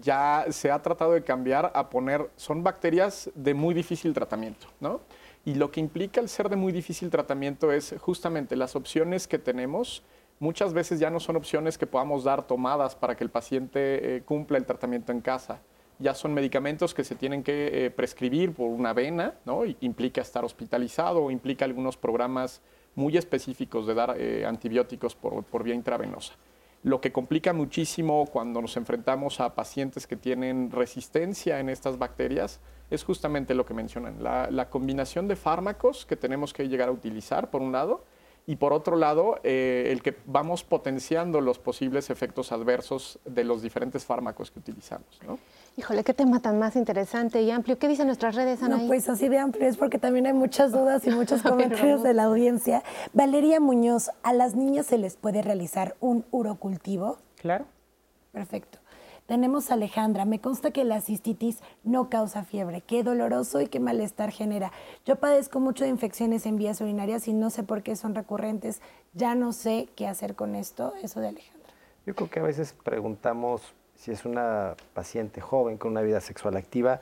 ya se ha tratado de cambiar a poner, son bacterias de muy difícil tratamiento, ¿no? Y lo que implica el ser de muy difícil tratamiento es justamente las opciones que tenemos, muchas veces ya no son opciones que podamos dar tomadas para que el paciente eh, cumpla el tratamiento en casa. Ya son medicamentos que se tienen que eh, prescribir por una vena, ¿no? implica estar hospitalizado o implica algunos programas muy específicos de dar eh, antibióticos por vía intravenosa. Lo que complica muchísimo cuando nos enfrentamos a pacientes que tienen resistencia en estas bacterias es justamente lo que mencionan, la, combinación de fármacos que tenemos que llegar a utilizar, por un lado, y por otro lado, eh, el que vamos potenciando los posibles efectos adversos de los diferentes fármacos que utilizamos. ¿no? Híjole, qué tema tan más interesante y amplio. ¿Qué dicen nuestras redes, Ana? No, pues así de amplio es porque también hay muchas dudas y muchos comentarios de la audiencia. Valeria Muñoz, ¿a las niñas se les puede realizar un urocultivo? Claro. Perfecto. Tenemos a Alejandra, me consta que la cistitis no causa fiebre, qué doloroso y qué malestar genera. Yo padezco mucho de infecciones en vías urinarias y no sé por qué son recurrentes. Ya no sé qué hacer con esto, eso de Alejandra. Yo creo que a veces preguntamos si es una paciente joven con una vida sexual activa,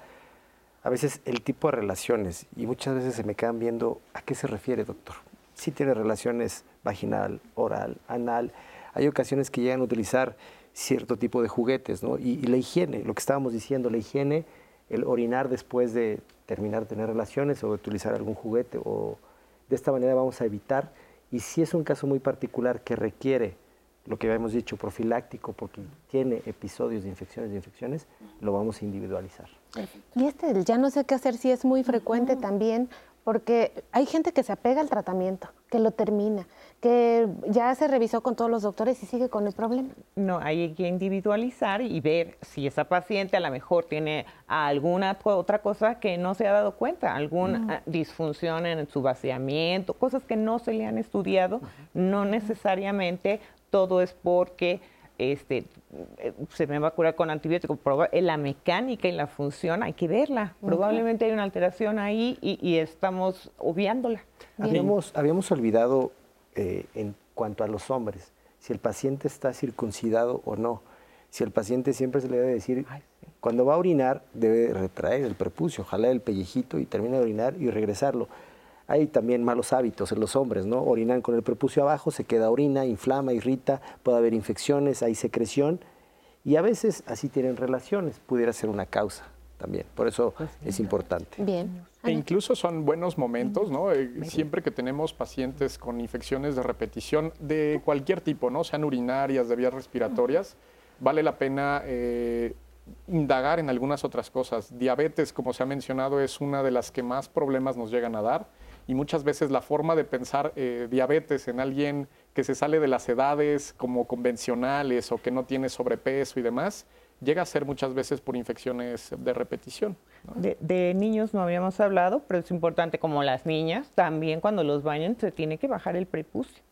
a veces el tipo de relaciones, y muchas veces se me quedan viendo a qué se refiere, doctor. Si tiene relaciones vaginal, oral, anal, hay ocasiones que llegan a utilizar cierto tipo de juguetes, ¿no? Y, la higiene, lo que estábamos diciendo, la higiene, el orinar después de terminar de tener relaciones o utilizar algún juguete, o de esta manera vamos a evitar. Y si es un caso muy particular que requiere lo que habíamos dicho, profiláctico, porque tiene episodios de infecciones de infecciones, lo vamos a individualizar. Y este ya no sé qué hacer si es muy frecuente también, porque hay gente que se apega al tratamiento, que lo termina, que ya se revisó con todos los doctores y sigue con el problema. No, hay que individualizar y ver si esa paciente a lo mejor tiene alguna otra cosa que no se ha dado cuenta, alguna disfunción en su vaciamiento, cosas que no se le han estudiado, no necesariamente todo es porque este, se me va a curar con antibióticos. La mecánica y la función hay que verla. Probablemente hay una alteración ahí y, estamos obviándola. Habíamos, habíamos olvidado eh, en cuanto a los hombres, si el paciente está circuncidado o no. Si el paciente siempre se le debe decir, cuando va a orinar, debe retraer el prepucio, jalar el pellejito y termina de orinar y regresarlo. Hay también malos hábitos en los hombres, ¿no? Orinan con el prepucio abajo, se queda orina, inflama, irrita, puede haber infecciones, hay secreción y a veces así tienen relaciones, pudiera ser una causa también. Por eso pues es importante. Bien. E incluso son buenos momentos, ¿no? Eh, siempre que tenemos pacientes con infecciones de repetición de cualquier tipo, ¿no? Sean urinarias, de vías respiratorias, vale la pena eh, indagar en algunas otras cosas. Diabetes, como se ha mencionado, es una de las que más problemas nos llegan a dar y muchas veces la forma de pensar eh, diabetes en alguien que se sale de las edades como convencionales o que no tiene sobrepeso y demás, llega a ser muchas veces por infecciones de repetición. De, de, niños no habíamos hablado, pero es importante como las niñas, también cuando los bañan se tiene que bajar el prepucio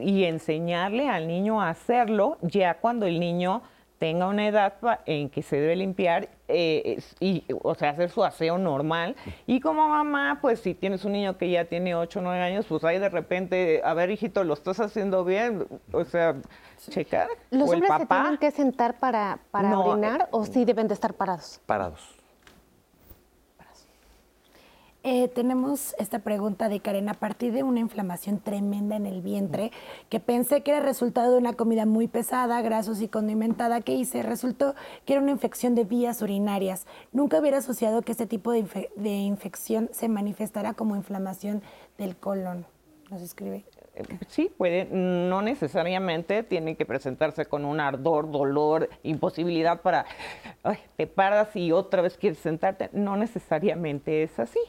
y enseñarle al niño a hacerlo ya cuando el niño tenga una edad en que se debe limpiar eh, y, o sea, hacer su aseo normal. Y como mamá, pues si tienes un niño que ya tiene 8 o 9 años, pues ahí de repente, a ver, hijito, lo estás haciendo bien, o sea, checar. ¿Los o el hombres se tienen que sentar para, para No, orinar eh, o sí deben de estar parados? Parados. Eh, tenemos esta pregunta de Karen. A partir de una inflamación tremenda en el vientre, que pensé que era resultado de una comida muy pesada, grasos y condimentada que hice, resultó que era una infección de vías urinarias. Nunca hubiera asociado que este tipo de, infe- de infección se manifestara como inflamación del colon. Nos escribe. Sí, puede, no necesariamente tiene que presentarse con un ardor, dolor, imposibilidad para, te paras y otra vez quieres sentarte. No necesariamente es así.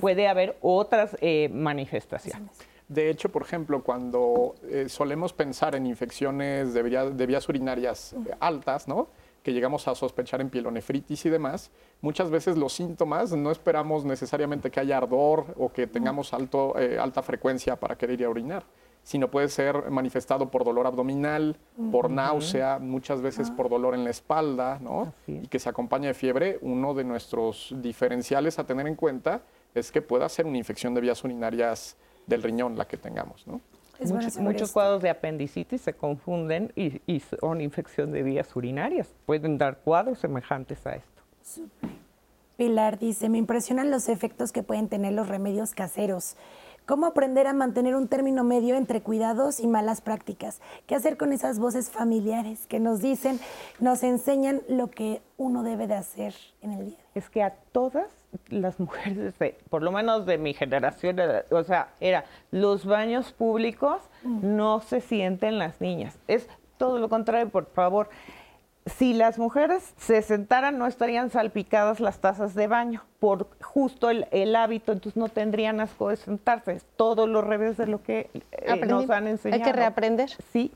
Puede haber otras eh, manifestaciones. De hecho, por ejemplo, cuando eh, solemos pensar en infecciones de, vía- de vías urinarias eh, altas, ¿no? que llegamos a sospechar en pielonefritis y demás, muchas veces los síntomas no esperamos necesariamente que haya ardor o que tengamos alto, alta frecuencia para querer ir a orinar, sino puede ser manifestado por dolor abdominal, por náusea, muchas veces por dolor en la espalda, ¿no? Es. y que se acompaña de fiebre. Uno de nuestros diferenciales a tener en cuenta es que pueda ser una infección de vías urinarias del riñón la que tengamos, ¿no? Muchos, saber muchos esto. cuadros de apendicitis se confunden y, y son infección de vías urinarias. Pueden dar cuadros semejantes a esto. Pilar dice, me impresionan los efectos que pueden tener los remedios caseros. ¿Cómo aprender a mantener un término medio entre cuidados y malas prácticas? ¿Qué hacer con esas voces familiares que nos dicen, nos enseñan lo que uno debe de hacer en el día? Es que a todas las mujeres, de- por lo menos de mi generación, era- o sea, era los baños públicos no se sienten las niñas. Es todo lo contrario, por favor. Si las mujeres se sentaran, no estarían salpicadas las tazas de baño por justo el, el hábito, entonces no tendrían asco de sentarse. Es todo lo revés de lo que eh, nos han enseñado. Hay que reaprender. Sí,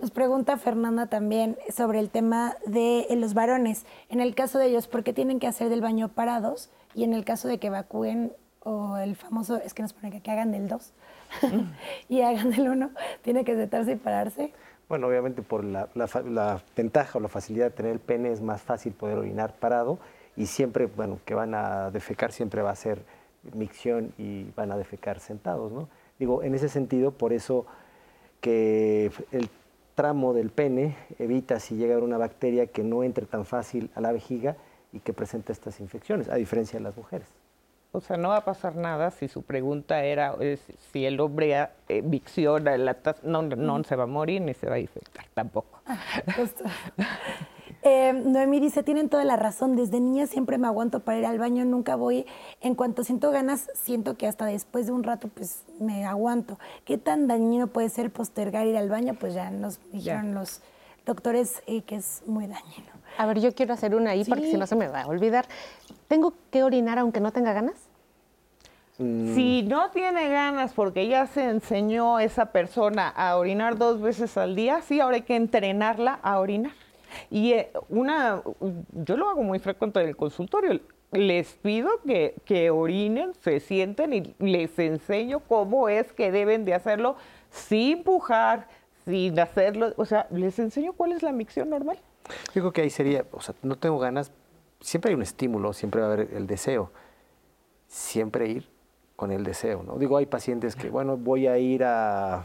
Nos pregunta Fernanda también sobre el tema de eh, los varones. En el caso de ellos, ¿por qué tienen que hacer del baño parados? Y en el caso de que evacúen o el famoso, es que nos pone que, hagan del 2 y hagan del 1, ¿tiene que sentarse y pararse? Bueno, obviamente por la ventaja o la facilidad de tener el pene es más fácil poder orinar parado y siempre, bueno, que van a defecar siempre va a ser micción y van a defecar sentados, ¿no? Digo, en ese sentido, por eso que el tramo del pene evita si llega una bacteria que no entre tan fácil a la vejiga y que presente estas infecciones, a diferencia de las mujeres. O sea, no va a pasar nada si su pregunta era es, si el hombre eh, vicciona la taza. No, no se va a morir ni se va a infectar tampoco. Justo. Eh, Noemí dice, tienen toda la razón, desde niña siempre me aguanto para ir al baño, nunca voy, en cuanto siento ganas, siento que hasta después de un rato pues me aguanto. ¿Qué tan dañino puede ser postergar ir al baño? Pues ya nos dijeron los doctores eh, que es muy dañino. A ver, yo quiero hacer una ahí porque si no se me va a olvidar. ¿Tengo que orinar aunque no tenga ganas? Si no tiene ganas porque ya se enseñó esa persona a orinar dos veces al día, sí, ahora hay que entrenarla a orinar. Y eh, una, yo lo hago muy frecuente en el consultorio. Les pido que, que orinen, se sienten y les enseño cómo es que deben de hacerlo sin pujar, sin hacerlo. O sea, les enseño cuál es la micción normal. Yo creo que ahí sería, o sea, no tengo ganas, siempre hay un estímulo, siempre va a haber el deseo, siempre ir con el deseo, ¿no? Digo, hay pacientes que, bueno, voy a ir a,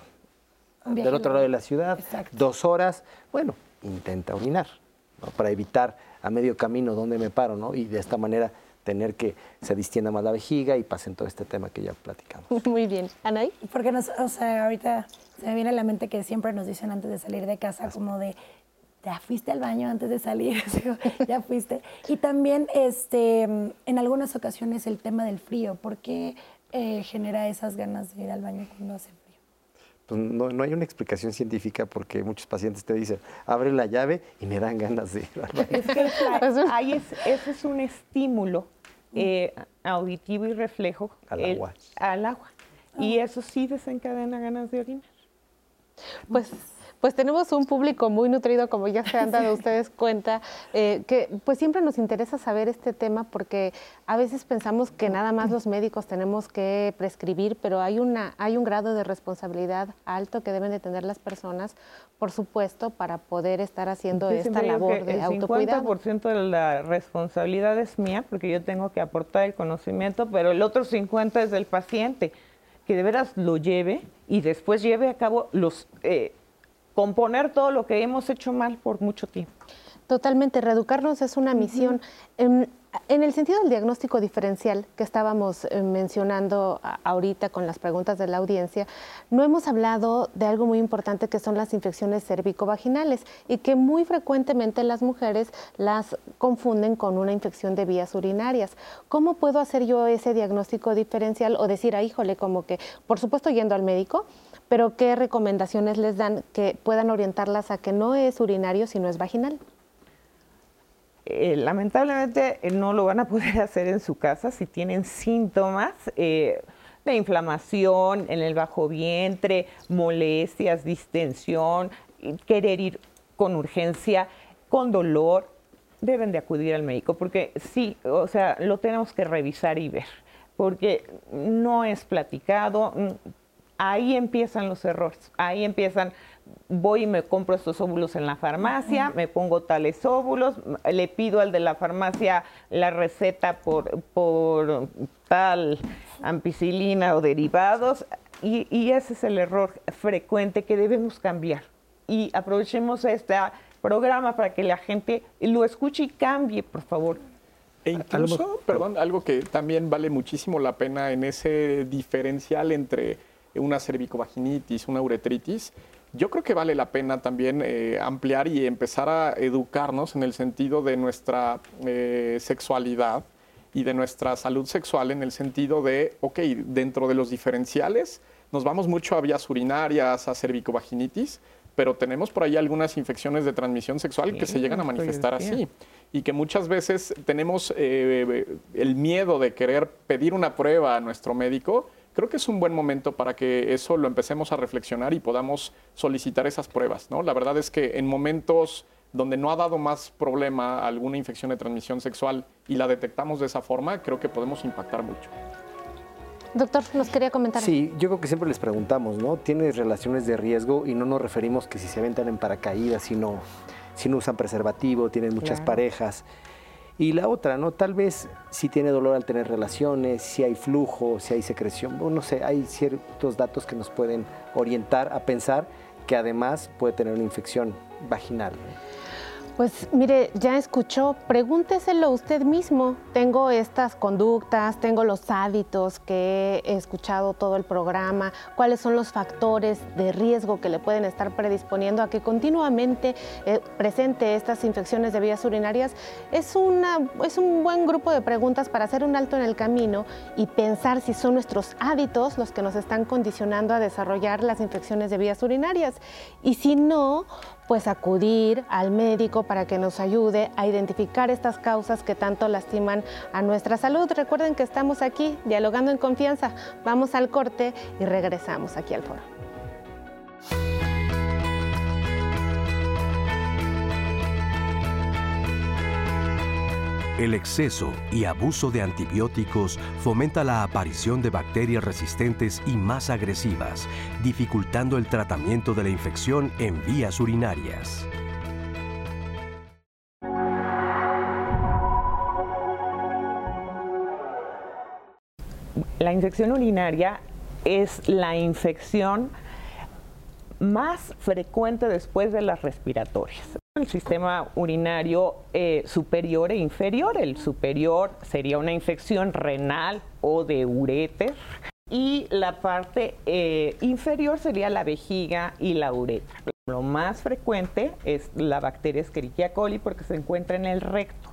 del otro lado de la ciudad, Exacto. dos horas, bueno, intenta orinar, ¿no? Para evitar a medio camino dónde me paro, ¿no? Y de esta manera tener que se distienda más la vejiga y pasen todo este tema que ya platicamos. Muy bien. Anaí. Porque nos, o sea, ahorita se me viene a la mente que siempre nos dicen antes de salir de casa como de ya fuiste al baño antes de salir, ya fuiste. Y también este en algunas ocasiones el tema del frío, ¿por qué eh, genera esas ganas de ir al baño cuando hace no, no hay una explicación científica porque muchos pacientes te dicen, abre la llave y me dan ganas de ir al baño. Es que es la- ahí es, ese es un estímulo eh, auditivo y reflejo Al el- agua. al agua. Y eso sí desencadena ganas de orinar. Pues pues tenemos un público muy nutrido, como ya se han dado ustedes cuenta, eh, que pues siempre nos interesa saber este tema porque a veces pensamos que nada más los médicos tenemos que prescribir, pero hay, una, hay un grado de responsabilidad alto que deben de tener las personas, por supuesto, para poder estar haciendo esta labor de autocuidado. El 50% de la responsabilidad es mía porque yo tengo que aportar el conocimiento, pero el otro 50% es del paciente que de veras lo lleve y después lleve a cabo los eh, componer todo lo que hemos hecho mal por mucho tiempo. Totalmente, reeducarnos es una misión. Em, en, el sentido del diagnóstico diferencial que estábamos eh, mencionando ahorita con las preguntas de la audiencia, no hemos hablado de algo muy importante que son las infecciones cervicovaginales y que muy frecuentemente las mujeres las confunden con una infección de vías urinarias. ¿Cómo puedo hacer yo ese diagnóstico diferencial o decir, ah, híjole, como que, por supuesto, yendo al médico, pero ¿qué recomendaciones les dan que puedan orientarlas a que no es urinario, sino es vaginal? Eh, lamentablemente eh, no lo van a poder hacer en su casa si tienen síntomas eh, de inflamación en el bajo vientre, molestias, distensión, querer ir con urgencia, con dolor, deben de acudir al médico porque sí, o sea, lo tenemos que revisar y ver porque no es platicado, ahí empiezan los errores, ahí empiezan, voy y me compro estos óvulos en la farmacia, me pongo tales óvulos, le pido al de la farmacia la receta por, por tal ampicilina o derivados, y, y ese es el error frecuente que debemos cambiar. Y aprovechemos este programa para que la gente lo escuche y cambie, por favor. E incluso, perdón, algo que también vale muchísimo la pena en ese diferencial entre una cervicovaginitis, una uretritis, yo creo que vale la pena también eh, ampliar y empezar a educarnos en el sentido de nuestra eh, sexualidad y de nuestra salud sexual en el sentido de, ok, dentro de los diferenciales nos vamos mucho a vías urinarias, a cervicovaginitis, pero tenemos por ahí algunas infecciones de transmisión sexual que se llegan a manifestar así. Y que muchas veces tenemos eh, el miedo de querer pedir una prueba a nuestro médico creo que es un buen momento para que eso lo empecemos a reflexionar y podamos solicitar esas pruebas. ¿no? La verdad es que en momentos donde no ha dado más problema alguna infección de transmisión sexual y la detectamos de esa forma, creo que podemos impactar mucho. Doctor, nos quería comentar. Sí, yo creo que siempre les preguntamos, ¿no? ¿Tienes relaciones de riesgo? Y no nos referimos que si se aventan en paracaídas, sino si no usan preservativo, tienen muchas parejas. Y la otra, ¿no? Tal vez si tiene dolor al tener relaciones, si hay flujo, si hay secreción, no sé, hay ciertos datos que nos pueden orientar a pensar que además puede tener una infección vaginal. Pues mire, ya escuchó, pregúnteselo usted mismo. Tengo estas conductas, tengo los hábitos que he escuchado todo el programa, cuáles son los factores de riesgo que le pueden estar predisponiendo a que continuamente eh, presente estas infecciones de vías urinarias. Es, una, es un buen grupo de preguntas para hacer un alto en el camino y pensar si son nuestros hábitos los que nos están condicionando a desarrollar las infecciones de vías urinarias. Y si no, pues acudir al médico para que nos ayude a identificar estas causas que tanto lastiman a nuestra salud. Recuerden que estamos aquí dialogando en confianza. Vamos al corte y regresamos aquí al foro. El exceso y abuso de antibióticos fomenta la aparición de bacterias resistentes y más agresivas, dificultando el tratamiento de la infección en vías urinarias. La infección urinaria es la infección más frecuente después de las respiratorias. El sistema urinario eh, superior e inferior. El superior sería una infección renal o de ureter y la parte eh, inferior sería la vejiga y la uretra. Lo más frecuente es la bacteria Escherichia coli porque se encuentra en el recto.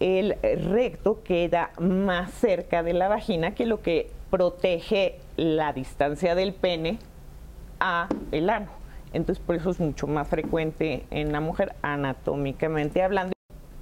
El recto queda más cerca de la vagina que lo que protege la distancia del pene a el ano. Entonces, por eso es mucho más frecuente en la mujer anatómicamente hablando.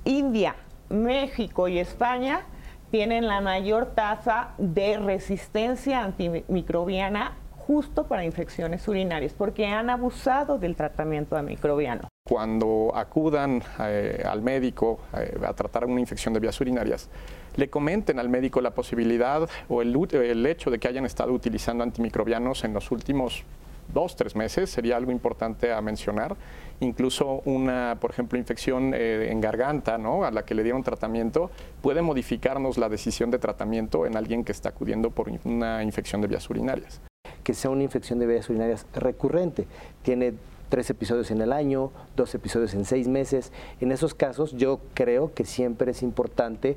India, México y España tienen la mayor tasa de resistencia antimicrobiana justo para infecciones urinarias, porque han abusado del tratamiento microbiano. Cuando acudan eh, al médico eh, a tratar una infección de vías urinarias, le comenten al médico la posibilidad o el, el hecho de que hayan estado utilizando antimicrobianos en los últimos dos, tres meses, sería algo importante a mencionar. Incluso una, por ejemplo, infección eh, en garganta, ¿no? A la que le dieron tratamiento, puede modificarnos la decisión de tratamiento en alguien que está acudiendo por una infección de vías urinarias. Que sea una infección de vías urinarias recurrente. Tiene tres episodios en el año, dos episodios en seis meses. En esos casos yo creo que siempre es importante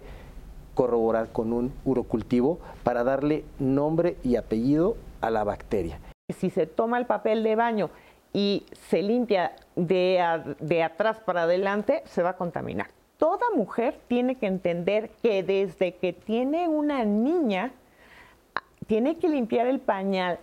corroborar con un urocultivo para darle nombre y apellido a la bacteria si se toma el papel de baño y se limpia de, de atrás para adelante, se va a contaminar. Toda mujer tiene que entender que desde que tiene una niña, tiene que limpiar el pañal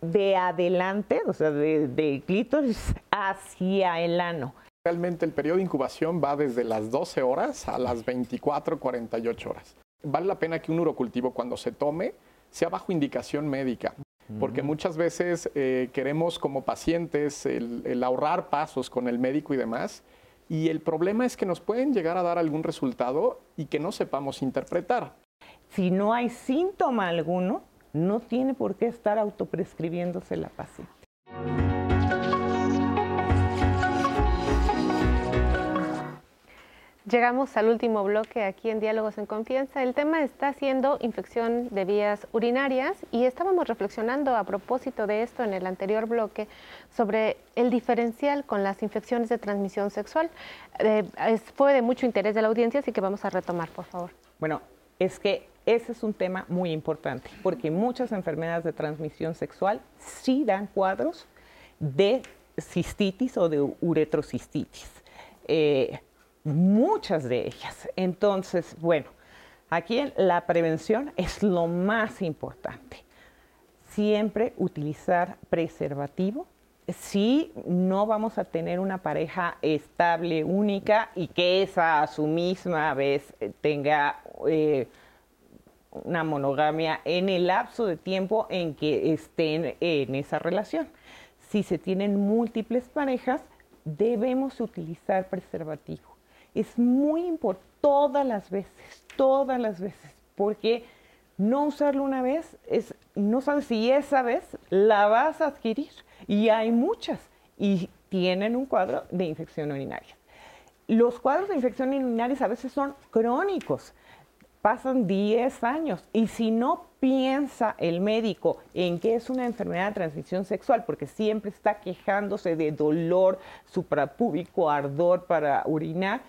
de adelante, o sea, de, de clítoris hacia el ano. Realmente el periodo de incubación va desde las 12 horas a las 24, 48 horas. Vale la pena que un urocultivo cuando se tome sea bajo indicación médica porque muchas veces eh, queremos como pacientes el, ahorrar pasos con el médico y demás, y el problema es que nos pueden llegar a dar algún resultado y que no sepamos interpretar. Si no hay síntoma alguno, no tiene por qué estar autoprescribiéndose la paciente. Llegamos al último bloque aquí en Diálogos en Confianza. El tema está siendo infección de vías urinarias y estábamos reflexionando a propósito de esto en el anterior bloque sobre el diferencial con las infecciones de transmisión sexual. Eh, fue de mucho interés de la audiencia, así que vamos a retomar, por favor. Bueno, es que ese es un tema muy importante porque muchas enfermedades de transmisión sexual sí dan cuadros de cistitis o de uretrocistitis. Eh, muchas de ellas. Entonces, bueno, aquí la prevención es lo más importante. Siempre utilizar preservativo. Si no vamos a tener una pareja estable, única, y que esa a su misma vez tenga eh, una monogamia en el lapso de tiempo en que estén en esa relación. Si se tienen múltiples parejas, debemos utilizar preservativo es muy importante todas las veces, todas las veces, porque no usarlo una vez es, no sabes si esa vez la vas a adquirir. Y hay muchas y tienen un cuadro de infección urinaria. Los cuadros de infección urinaria a veces son crónicos, pasan 10 años y si no piensa el médico en que es una enfermedad de transmisión sexual, porque siempre está quejándose de dolor suprapúbico, ardor para orinar,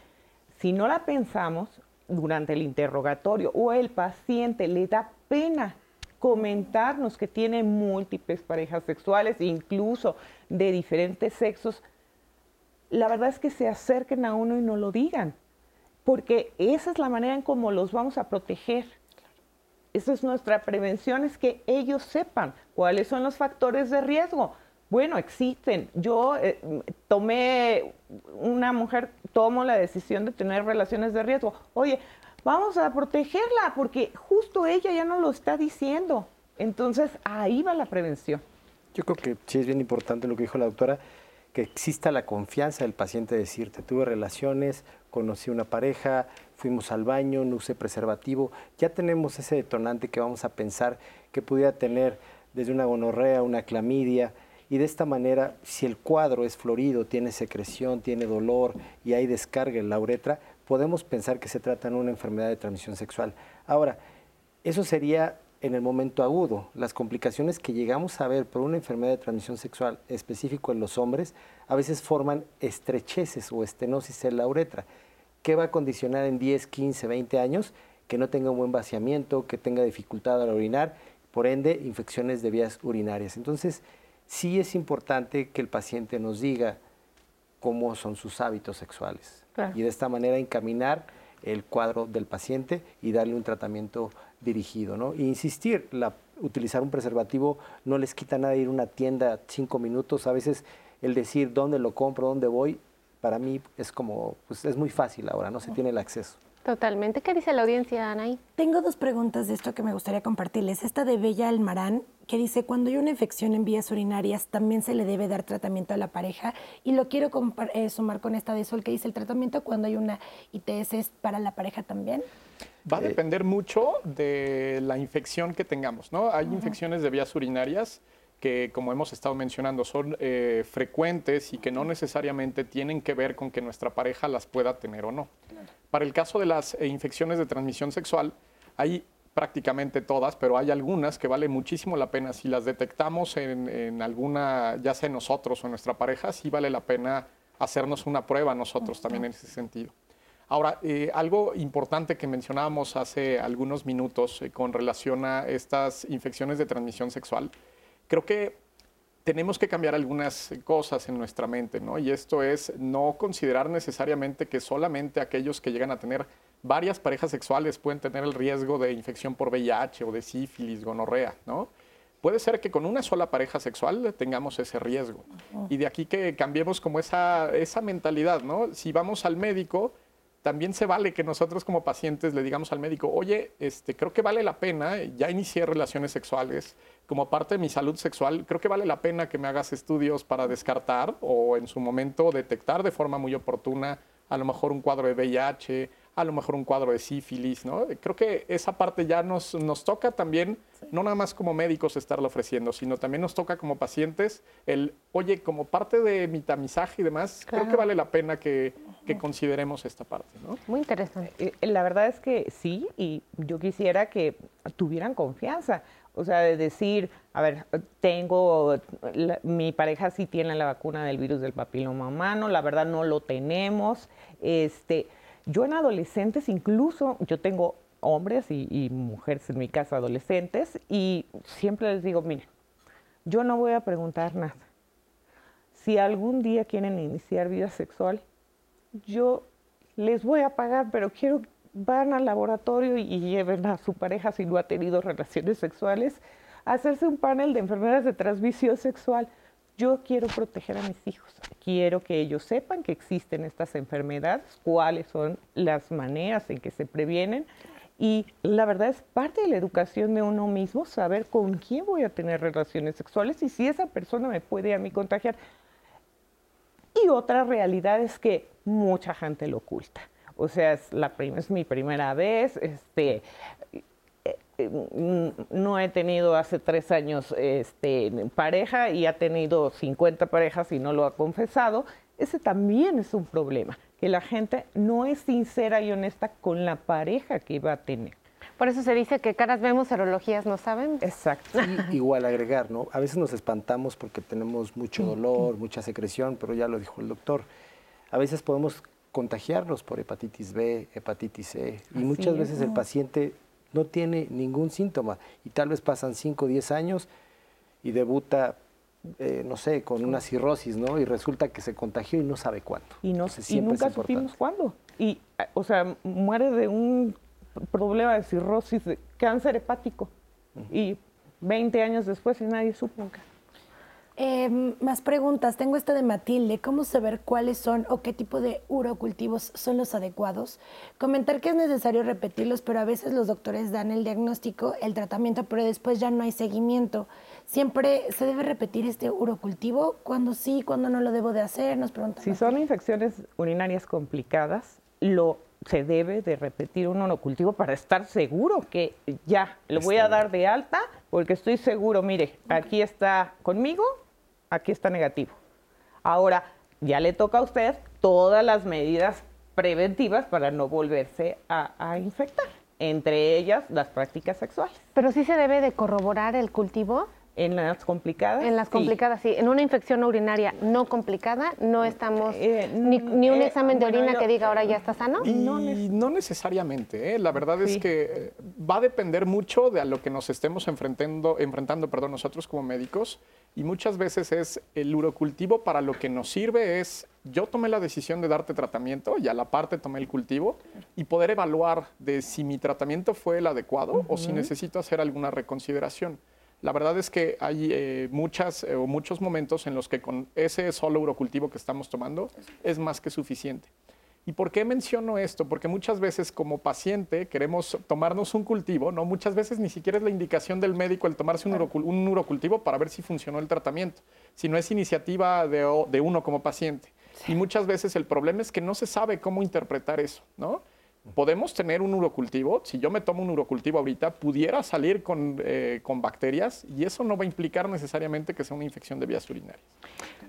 si no la pensamos durante el interrogatorio o el paciente le da pena comentarnos que tiene múltiples parejas sexuales, incluso de diferentes sexos, la verdad es que se acerquen a uno y no lo digan, porque esa es la manera en cómo los vamos a proteger. Esa es nuestra prevención, es que ellos sepan cuáles son los factores de riesgo. Bueno, existen. Yo eh, tomé, una mujer tomo la decisión de tener relaciones de riesgo. Oye, vamos a protegerla porque justo ella ya no lo está diciendo. Entonces, ahí va la prevención. Yo creo que sí es bien importante lo que dijo la doctora, que exista la confianza del paciente de decirte, tuve relaciones, conocí una pareja, fuimos al baño, no usé preservativo. Ya tenemos ese detonante que vamos a pensar que pudiera tener desde una gonorrea, una clamidia, y de esta manera, si el cuadro es florido, tiene secreción, tiene dolor y hay descarga en la uretra, podemos pensar que se trata de una enfermedad de transmisión sexual. Ahora, eso sería en el momento agudo. Las complicaciones que llegamos a ver por una enfermedad de transmisión sexual específico en los hombres a veces forman estrecheces o estenosis en la uretra. ¿Qué va a condicionar en 10, 15, 20 años? Que no tenga un buen vaciamiento, que tenga dificultad al orinar, por ende, infecciones de vías urinarias. Entonces, sí es importante que el paciente nos diga cómo son sus hábitos sexuales y de esta manera encaminar el cuadro del paciente y darle un tratamiento dirigido. ¿no? E insistir, la, utilizar un preservativo no les quita nada ir a una tienda cinco minutos, a veces el decir dónde lo compro, dónde voy, para mí es como, pues es muy fácil ahora, no se tiene el acceso. Totalmente. ¿Qué dice la audiencia, Anaí? Tengo dos preguntas de esto que me gustaría compartirles. Esta de Bella Almarán, que dice, cuando hay una infección en vías urinarias, también se le debe dar tratamiento a la pareja. Y lo quiero eh, sumar con esta de Sol, que dice, el tratamiento cuando hay una ITS es para la pareja también. Va a depender mucho de la infección que tengamos, ¿no? Hay infecciones de vías urinarias que, como hemos estado mencionando, son eh, frecuentes y que no necesariamente tienen que ver con que nuestra pareja las pueda tener o no. Para el caso de las eh, infecciones de transmisión sexual, hay prácticamente todas, pero hay algunas que vale muchísimo la pena. Si las detectamos en, alguna, ya sea en nosotros o en nuestra pareja, sí vale la pena hacernos una prueba nosotros también en ese sentido. Ahora, eh, algo importante que mencionábamos hace algunos minutos eh, con relación a estas infecciones de transmisión sexual, creo que tenemos que cambiar algunas cosas en nuestra mente, ¿no? Y esto es no considerar necesariamente que solamente aquellos que llegan a tener varias parejas sexuales pueden tener el riesgo de infección por VIH o de sífilis, gonorrea, ¿no? Puede ser que con una sola pareja sexual tengamos ese riesgo. Y de aquí que cambiemos como esa, esa mentalidad, ¿no? Si vamos al médico, también se vale que nosotros como pacientes le digamos al médico, oye, este, creo que vale la pena, ya inicié relaciones sexuales, como parte de mi salud sexual, creo que vale la pena que me hagas estudios para descartar o en su momento detectar de forma muy oportuna a lo mejor un cuadro de VIH, a lo mejor un cuadro de sífilis, ¿no? Creo que esa parte ya nos, nos toca también, no nada más como médicos estarlo ofreciendo, sino también nos toca como pacientes el, oye, como parte de mi tamizaje y demás, creo que vale la pena que, que, consideremos esta parte, ¿no? Muy interesante. La verdad es que sí, y yo quisiera que tuvieran confianza. O sea, de decir, a ver, tengo, mi pareja sí tiene la vacuna del virus del papiloma humano, la verdad no lo tenemos, este yo en adolescentes incluso, yo tengo hombres y, mujeres en mi casa adolescentes y siempre les digo, miren, yo no voy a preguntar nada. Si algún día quieren iniciar vida sexual, yo les voy a pagar, pero quiero van al laboratorio y, lleven a su pareja si no ha tenido relaciones sexuales a hacerse un panel de enfermedades de transmisión sexual yo quiero proteger a mis hijos, quiero que ellos sepan que existen estas enfermedades, cuáles son las maneras en que se previenen y la verdad es parte de la educación de uno mismo saber con quién voy a tener relaciones sexuales y si esa persona me puede a mí contagiar. Y otra realidad es que mucha gente lo oculta. O sea, es, la es mi primera vez, este, no he tenido hace tres años este, pareja y ha tenido 50 parejas y no lo ha confesado, ese también es un problema, que la gente no es sincera y honesta con la pareja que va a tener. Por eso se dice que caras vemos, serologías no saben. Exacto. igual agregar, ¿no? A veces nos espantamos porque tenemos mucho dolor, mucha secreción, pero ya lo dijo el doctor. A veces podemos contagiarnos por hepatitis B, hepatitis C, y muchas veces el paciente no tiene ningún síntoma y tal vez pasan 5 o 10 años y debuta, eh, no sé, con una cirrosis, ¿no? Y resulta que se contagió y no sabe cuándo. Y, no, y nunca supimos cuándo. Y, eh, o sea, muere de un problema de cirrosis, de cáncer hepático. Y 20 años después y nadie supo nunca. Em, más preguntas. Tengo esta de Matilde. ¿Cómo saber cuáles son o qué tipo de urocultivos son los adecuados? Comentar que es necesario repetirlos, pero a veces los doctores dan el diagnóstico, el tratamiento, pero después ya no hay seguimiento. Siempre se debe repetir este urocultivo. ¿Cuándo sí, cuándo no lo debo de hacer? Nos preguntan. Si son infecciones urinarias complicadas, lo se debe de repetir un urocultivo para estar seguro que ya lo voy a dar de alta porque estoy seguro, mire, aquí está conmigo, aquí está negativo. Ahora, ya le toca a usted todas las medidas preventivas para no volverse a, infectar, entre ellas las prácticas sexuales. Pero sí se debe de corroborar el cultivo. En las complicadas. En las complicadas, sí. En una infección urinaria no complicada, no estamos. Eh, ni, un eh, examen de orina que diga ahora ya está sano. no, no, necesariamente. ¿eh? La verdad es que va a depender mucho de a lo que nos estemos enfrentando, enfrentando perdón, nosotros como médicos. Y muchas veces es el urocultivo para lo que nos sirve es yo tomé la decisión de darte tratamiento y a la parte tomé el cultivo y poder evaluar de si mi tratamiento fue el adecuado o si necesito hacer alguna reconsideración. La verdad es que hay eh, muchas eh, o muchos momentos en los que con ese solo urocultivo que estamos tomando es más que suficiente. ¿Y por qué menciono esto? Porque muchas veces como paciente queremos tomarnos un cultivo, ¿no? Muchas veces ni siquiera es la indicación del médico el tomarse un, urocul- un urocultivo para ver si funcionó el tratamiento, sino es iniciativa de uno como paciente. Y muchas veces el problema es que no se sabe cómo interpretar eso, ¿no? Podemos tener un urocultivo, si yo me tomo un urocultivo ahorita, pudiera salir con, eh, con bacterias y eso no va a implicar necesariamente que sea una infección de vías urinarias.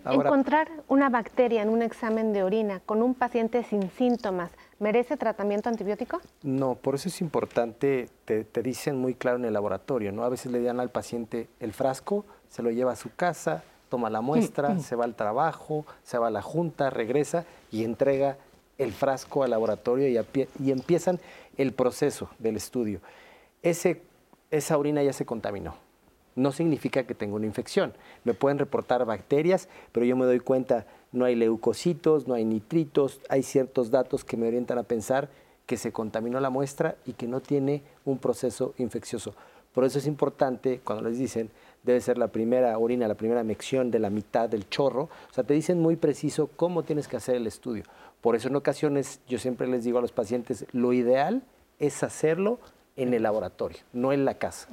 Ahora- Encontrar una bacteria en un examen de orina con un paciente sin síntomas, ¿merece tratamiento antibiótico? No, por eso es importante, te, te dicen muy claro en el laboratorio, ¿no? A veces le dan al paciente el frasco, se lo lleva a su casa, toma la muestra, se va al trabajo, se va a la junta, regresa y entrega el frasco al laboratorio y, empiezan el proceso del estudio. Esa orina ya se contaminó. No significa que tenga una infección. Me pueden reportar bacterias, pero yo me doy cuenta, no hay leucocitos, no hay nitritos, hay ciertos datos que me orientan a pensar que se contaminó la muestra y que no tiene un proceso infeccioso. Por eso es importante, cuando les dicen, debe ser la primera orina, la primera mección de la mitad del chorro, o sea, te dicen muy preciso cómo tienes que hacer el estudio. Por eso en ocasiones yo siempre les digo a los pacientes, lo ideal es hacerlo en el laboratorio, no en la casa.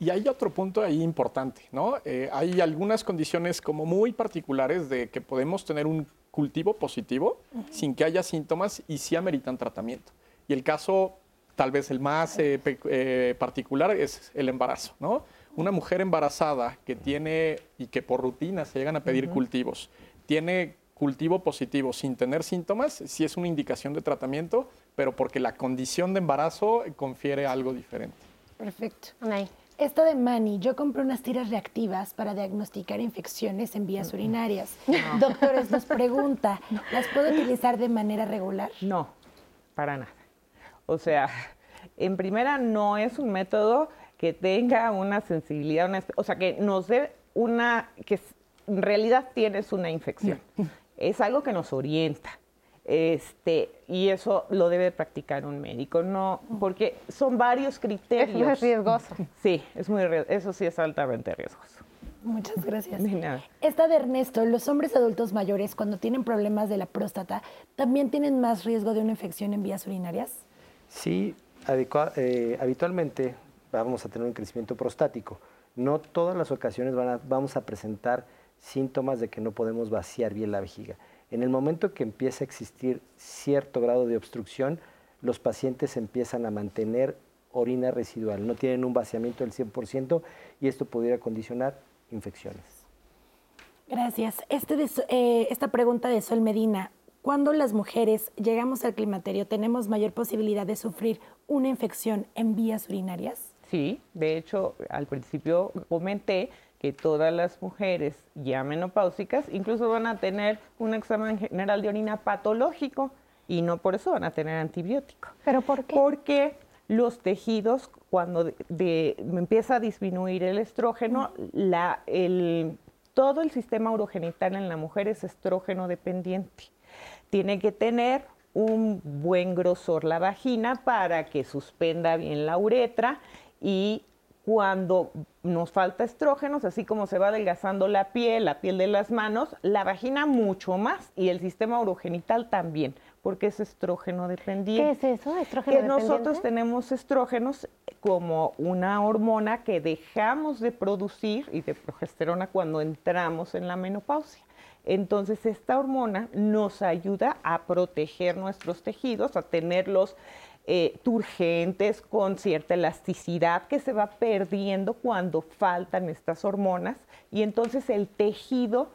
Y hay otro punto ahí importante, ¿no? Eh, hay algunas condiciones como muy particulares de que podemos tener un cultivo positivo sin que haya síntomas y sí ameritan tratamiento. Y el caso, tal vez el más eh, eh, particular, es el embarazo, ¿no? Una mujer embarazada que tiene y que por rutina se llegan a pedir cultivos, tiene cultivo positivo sin tener síntomas, sí es una indicación de tratamiento, pero porque la condición de embarazo confiere algo diferente. Perfecto. Anaí. Esta de Mani, yo compré unas tiras reactivas para diagnosticar infecciones en vías urinarias. Doctores, nos pregunta, ¿las puedo utilizar de manera regular? No, para nada. O sea, en primera no es un método que tenga una sensibilidad, una o sea, que nos dé una, que en realidad tienes una infección. Es algo que nos orienta. Este, y eso lo debe practicar un médico, no, porque son varios criterios. Eso es riesgoso. Sí, es muy, eso sí es altamente riesgoso. Muchas gracias. De nada. Esta de Ernesto, los hombres adultos mayores cuando tienen problemas de la próstata, ¿también tienen más riesgo de una infección en vías urinarias? Sí, eh, habitualmente vamos a tener un crecimiento prostático. No todas las ocasiones van a- vamos a presentar síntomas de que no podemos vaciar bien la vejiga. En el momento que empieza a existir cierto grado de obstrucción, los pacientes empiezan a mantener orina residual, no tienen un vaciamiento del 100% y esto pudiera condicionar infecciones. Gracias. Este de eh, esta pregunta de Sol Medina. ¿Cuándo las mujeres llegamos al climaterio tenemos mayor posibilidad de sufrir una infección en vías urinarias? Sí, de hecho, al principio comenté que todas las mujeres ya menopáusicas incluso van a tener un examen general de orina patológico y no por eso van a tener antibiótico. ¿Pero por qué? Porque los tejidos, cuando de- de- empieza a disminuir el estrógeno, la- el- todo el sistema urogenital en la mujer es estrógeno dependiente. Tiene que tener un buen grosor la vagina para que suspenda bien la uretra y cuando nos falta estrógenos, así como se va adelgazando la piel, la piel de las manos, la vagina mucho más y el sistema urogenital también, porque es estrógeno ¿Qué dependiente. es eso? ¿Estrógeno Que nosotros dependiente? tenemos estrógenos como una hormona que dejamos de producir y de progesterona cuando entramos en la menopausia. Entonces, esta hormona nos ayuda a proteger nuestros tejidos, a tenerlos eh, turgentes, con cierta elasticidad que se va perdiendo cuando faltan estas hormonas. Y entonces el tejido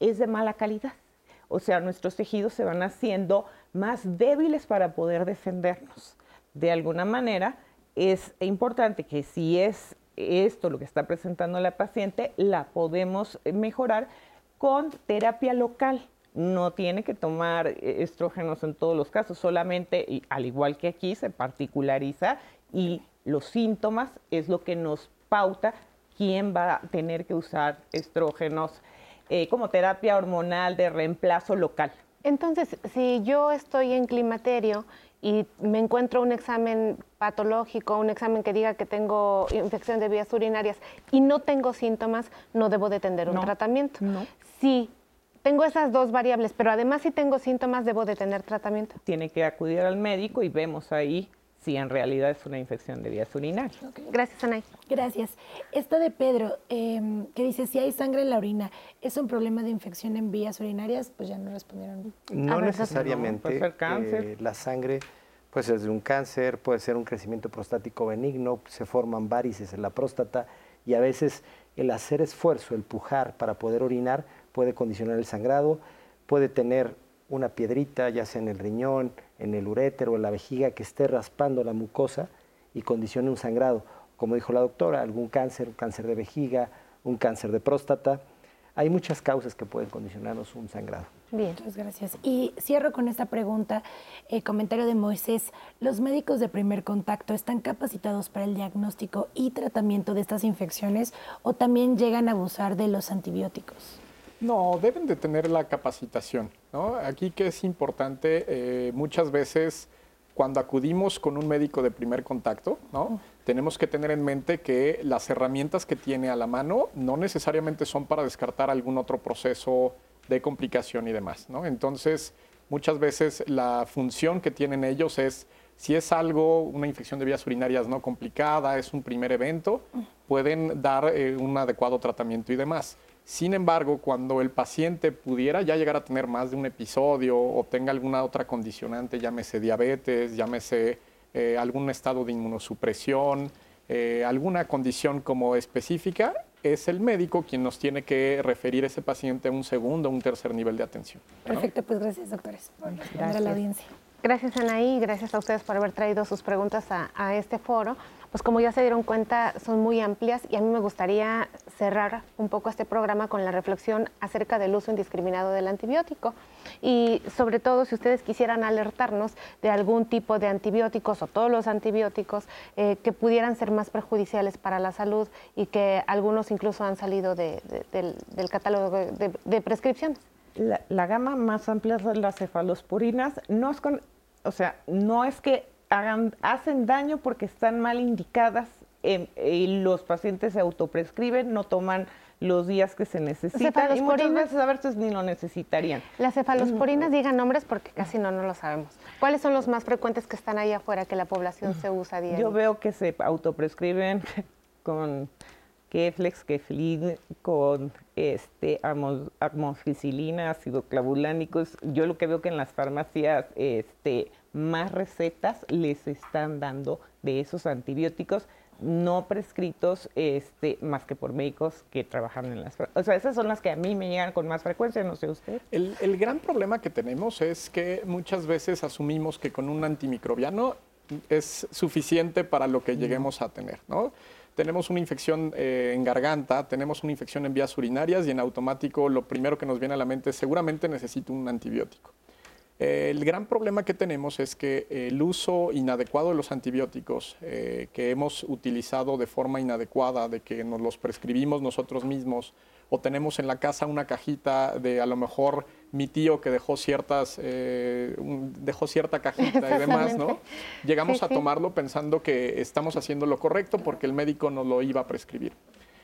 es de mala calidad. O sea, nuestros tejidos se van haciendo más débiles para poder defendernos. De alguna manera, es importante que si es esto lo que está presentando la paciente, la podemos mejorar con terapia local. No tiene que tomar eh, estrógenos en todos los casos, solamente, y al igual que aquí, se particulariza y los síntomas es lo que nos pauta quién va a tener que usar estrógenos eh, como terapia hormonal de reemplazo local. Entonces, si yo estoy en climaterio y me encuentro un examen patológico, un examen que diga que tengo infección de vías urinarias y no tengo síntomas, no debo de tener un No, tratamiento. no. Si tengo esas dos variables, pero además si tengo síntomas debo de tener tratamiento. Tiene que acudir al médico y vemos ahí si en realidad es una infección de vías urinarias. Gracias, Anay. Gracias. Esta de Pedro, em, que dice, si hay sangre en la orina, ¿es un problema de infección en vías urinarias? Pues ya no respondieron. No necesariamente. puede ser cáncer. eh, la sangre puede ser de un cáncer, puede ser un crecimiento prostático benigno, se forman varices en la próstata y a veces el hacer esfuerzo, el pujar para poder orinar puede condicionar el sangrado, puede tener una piedrita, ya sea en el riñón, en el urétero, en la vejiga, que esté raspando la mucosa y condicione un sangrado. Como dijo la doctora, algún cáncer, un cáncer de vejiga, un cáncer de próstata. Hay muchas causas que pueden condicionarnos un sangrado. Bien. Muchas gracias. Y cierro con esta pregunta, eh, comentario de Moisés. ¿Los médicos de primer contacto están capacitados para el diagnóstico y tratamiento de estas infecciones o también llegan a abusar de los antibióticos? No, deben de tener la capacitación. ¿no? Aquí que es importante, eh, muchas veces cuando acudimos con un médico de primer contacto, ¿no? tenemos que tener en mente que las herramientas que tiene a la mano no necesariamente son para descartar algún otro proceso de complicación y demás. ¿no? Entonces, muchas veces la función que tienen ellos es, si es algo, una infección de vías urinarias no complicada, es un primer evento, pueden dar eh, un adecuado tratamiento y demás. Sin embargo, cuando el paciente pudiera ya llegar a tener más de un episodio o tenga alguna otra condicionante, llámese diabetes, llámese eh, algún estado de inmunosupresión, eh, alguna condición como específica, es el médico quien nos tiene que referir a ese paciente a un segundo o un tercer nivel de atención. ¿no? Perfecto, pues gracias, doctores, por responder a la Gracias. audiencia. Gracias, Anaí, y gracias a ustedes por haber traído sus preguntas a, a este foro. Pues como ya se dieron cuenta, son muy amplias y a mí me gustaría cerrar un poco este programa con la reflexión acerca del uso indiscriminado del antibiótico. Y sobre todo, si ustedes quisieran alertarnos de algún tipo de antibióticos o todos los antibióticos eh, que pudieran ser más perjudiciales para la salud y que algunos incluso han salido de- de- del, catálogo de, de- de prescripciones. La, la gama más amplia de las cefalosporinas no es con, o sea, no es que hagan, hacen daño porque están mal indicadas em, y los pacientes se autoprescriben, no toman los días que se necesitan y muchas veces a veces ni lo necesitarían. Las cefalosporinas, digan nombres porque casi no, no lo sabemos. ¿Cuáles son los más frecuentes que están ahí afuera que la población se usa a diario? Yo veo que se autoprescriben con Keflex, Keflin, con este amoxicilina, ácido clavulánicos. Yo lo que veo que en las farmacias este, más recetas les están dando de esos antibióticos no prescritos este, más que por médicos que trabajan en las... O sea, esas son las que a mí me llegan con más frecuencia, no sé usted. El, el gran problema que tenemos es que muchas veces asumimos que con un antimicrobiano es suficiente para lo que lleguemos a tener, ¿no? Tenemos una infección eh, en garganta, tenemos una infección en vías urinarias y en automático lo primero que nos viene a la mente es seguramente necesito un antibiótico. El gran problema que tenemos es que el uso inadecuado de los antibióticos eh, que hemos utilizado de forma inadecuada, de que nos los prescribimos nosotros mismos o tenemos en la casa una cajita de a lo mejor mi tío que dejó ciertas eh, dejó cierta cajita y demás, ¿no? Llegamos Sí, a sí. tomarlo pensando que estamos haciendo lo correcto porque el médico nos lo iba a prescribir.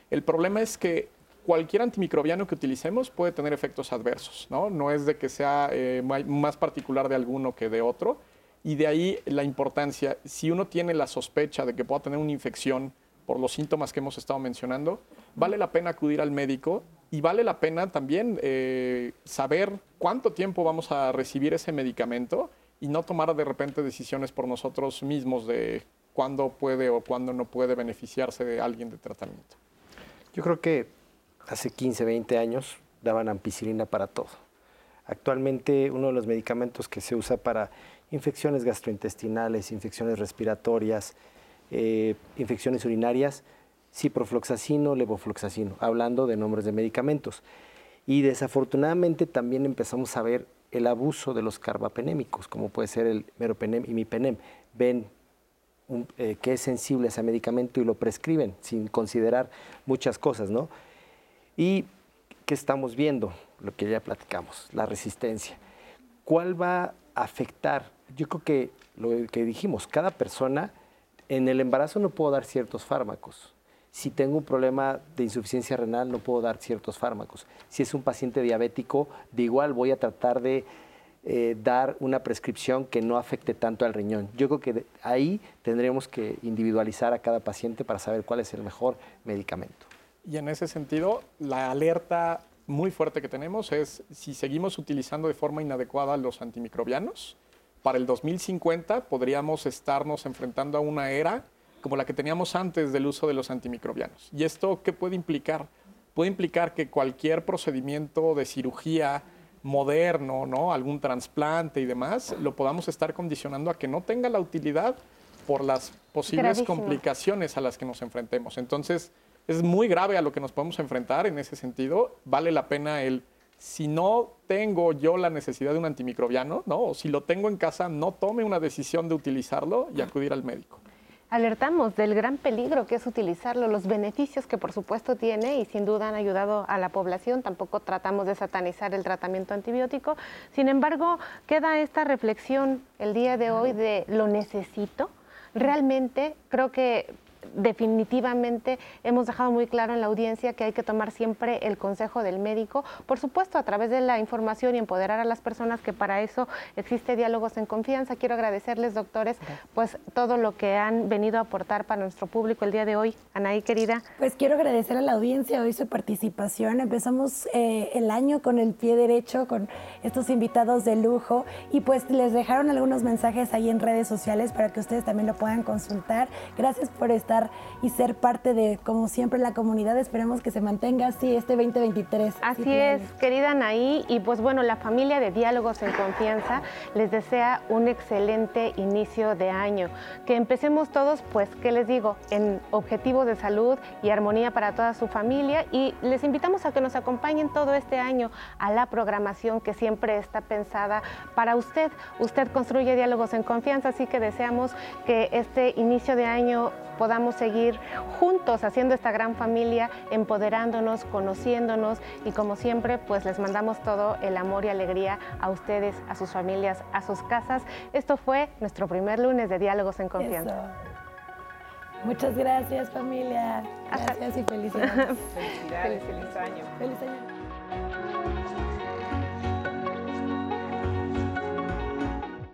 El problema es que cualquier antimicrobiano que utilicemos puede tener efectos adversos, ¿no? No es de que sea eh, más particular de alguno que de otro. Y de ahí la importancia, si uno tiene la sospecha de que pueda tener una infección por los síntomas que hemos estado mencionando, vale la pena acudir al médico y vale la pena también eh, saber cuánto tiempo vamos a recibir ese medicamento y no tomar de repente decisiones por nosotros mismos de cuándo puede o cuándo no puede beneficiarse de alguien de tratamiento. Yo creo que hace 15, 20 años daban ampicilina para todo. Actualmente uno de los medicamentos que se usa para infecciones gastrointestinales, infecciones respiratorias, eh, infecciones urinarias, ciprofloxacino, levofloxacino, hablando de nombres de medicamentos. Y desafortunadamente también empezamos a ver el abuso de los carbapenémicos, como puede ser el meropenem y mipenem. Ven eh, que es sensible ese medicamento y lo prescriben sin considerar muchas cosas, ¿no? Y ¿qué estamos viendo? Lo que ya platicamos, la resistencia. ¿Cuál va a afectar? Yo creo que lo que dijimos, cada persona en el embarazo no puedo dar ciertos fármacos. Si tengo un problema de insuficiencia renal, no puedo dar ciertos fármacos. Si es un paciente diabético, de igual voy a tratar de eh, dar una prescripción que no afecte tanto al riñón. Yo creo que ahí tendremos que individualizar a cada paciente para saber cuál es el mejor medicamento. Y en ese sentido, la alerta muy fuerte que tenemos es si seguimos utilizando de forma inadecuada los antimicrobianos, para el 2050 podríamos estarnos enfrentando a una era como la que teníamos antes del uso de los antimicrobianos. ¿Y esto qué puede implicar? Puede implicar que cualquier procedimiento de cirugía moderno, ¿no? algún trasplante y demás, lo podamos estar condicionando a que no tenga la utilidad por las posibles complicaciones a las que nos enfrentemos. Entonces, es muy grave a lo que nos podemos enfrentar en ese sentido. Vale la pena el, si no tengo yo la necesidad de un antimicrobiano, ¿no? o si lo tengo en casa, no tome una decisión de utilizarlo y acudir al médico alertamos del gran peligro que es utilizarlo, los beneficios que por supuesto tiene y sin duda han ayudado a la población. Tampoco tratamos de satanizar el tratamiento antibiótico. Sin embargo, queda esta reflexión el día de hoy de lo necesito. Realmente creo que definitivamente hemos dejado muy claro en la audiencia que hay que tomar siempre el consejo del médico, por supuesto a través de la información y empoderar a las personas que para eso existe diálogos en confianza. Quiero agradecerles, doctores, pues todo lo que han venido a aportar para nuestro público el día de hoy. Anaí, querida. Pues quiero agradecer a la audiencia hoy su participación. Empezamos eh, el año con el pie derecho, con estos invitados de lujo y pues les dejaron algunos mensajes ahí en redes sociales para que ustedes también lo puedan consultar. Gracias por estar y ser parte de, como siempre, la comunidad. Esperemos que se mantenga así este 2023. Así es, querida Anaí. Y pues bueno, la familia de Diálogos en Confianza les desea un excelente inicio de año. Que empecemos todos, pues, ¿qué les digo? En objetivos de salud y armonía para toda su familia. Y les invitamos a que nos acompañen todo este año a la programación que siempre está pensada para usted. Usted construye Diálogos en Confianza, así que deseamos que este inicio de año podamos seguir juntos haciendo esta gran familia, empoderándonos, conociéndonos y como siempre, pues les mandamos todo el amor y alegría a ustedes, a sus familias, a sus casas. Esto fue nuestro primer lunes de Diálogos en Confianza. Muchas gracias familia. Gracias y felicidades. felicidades. Feliz año. Feliz año.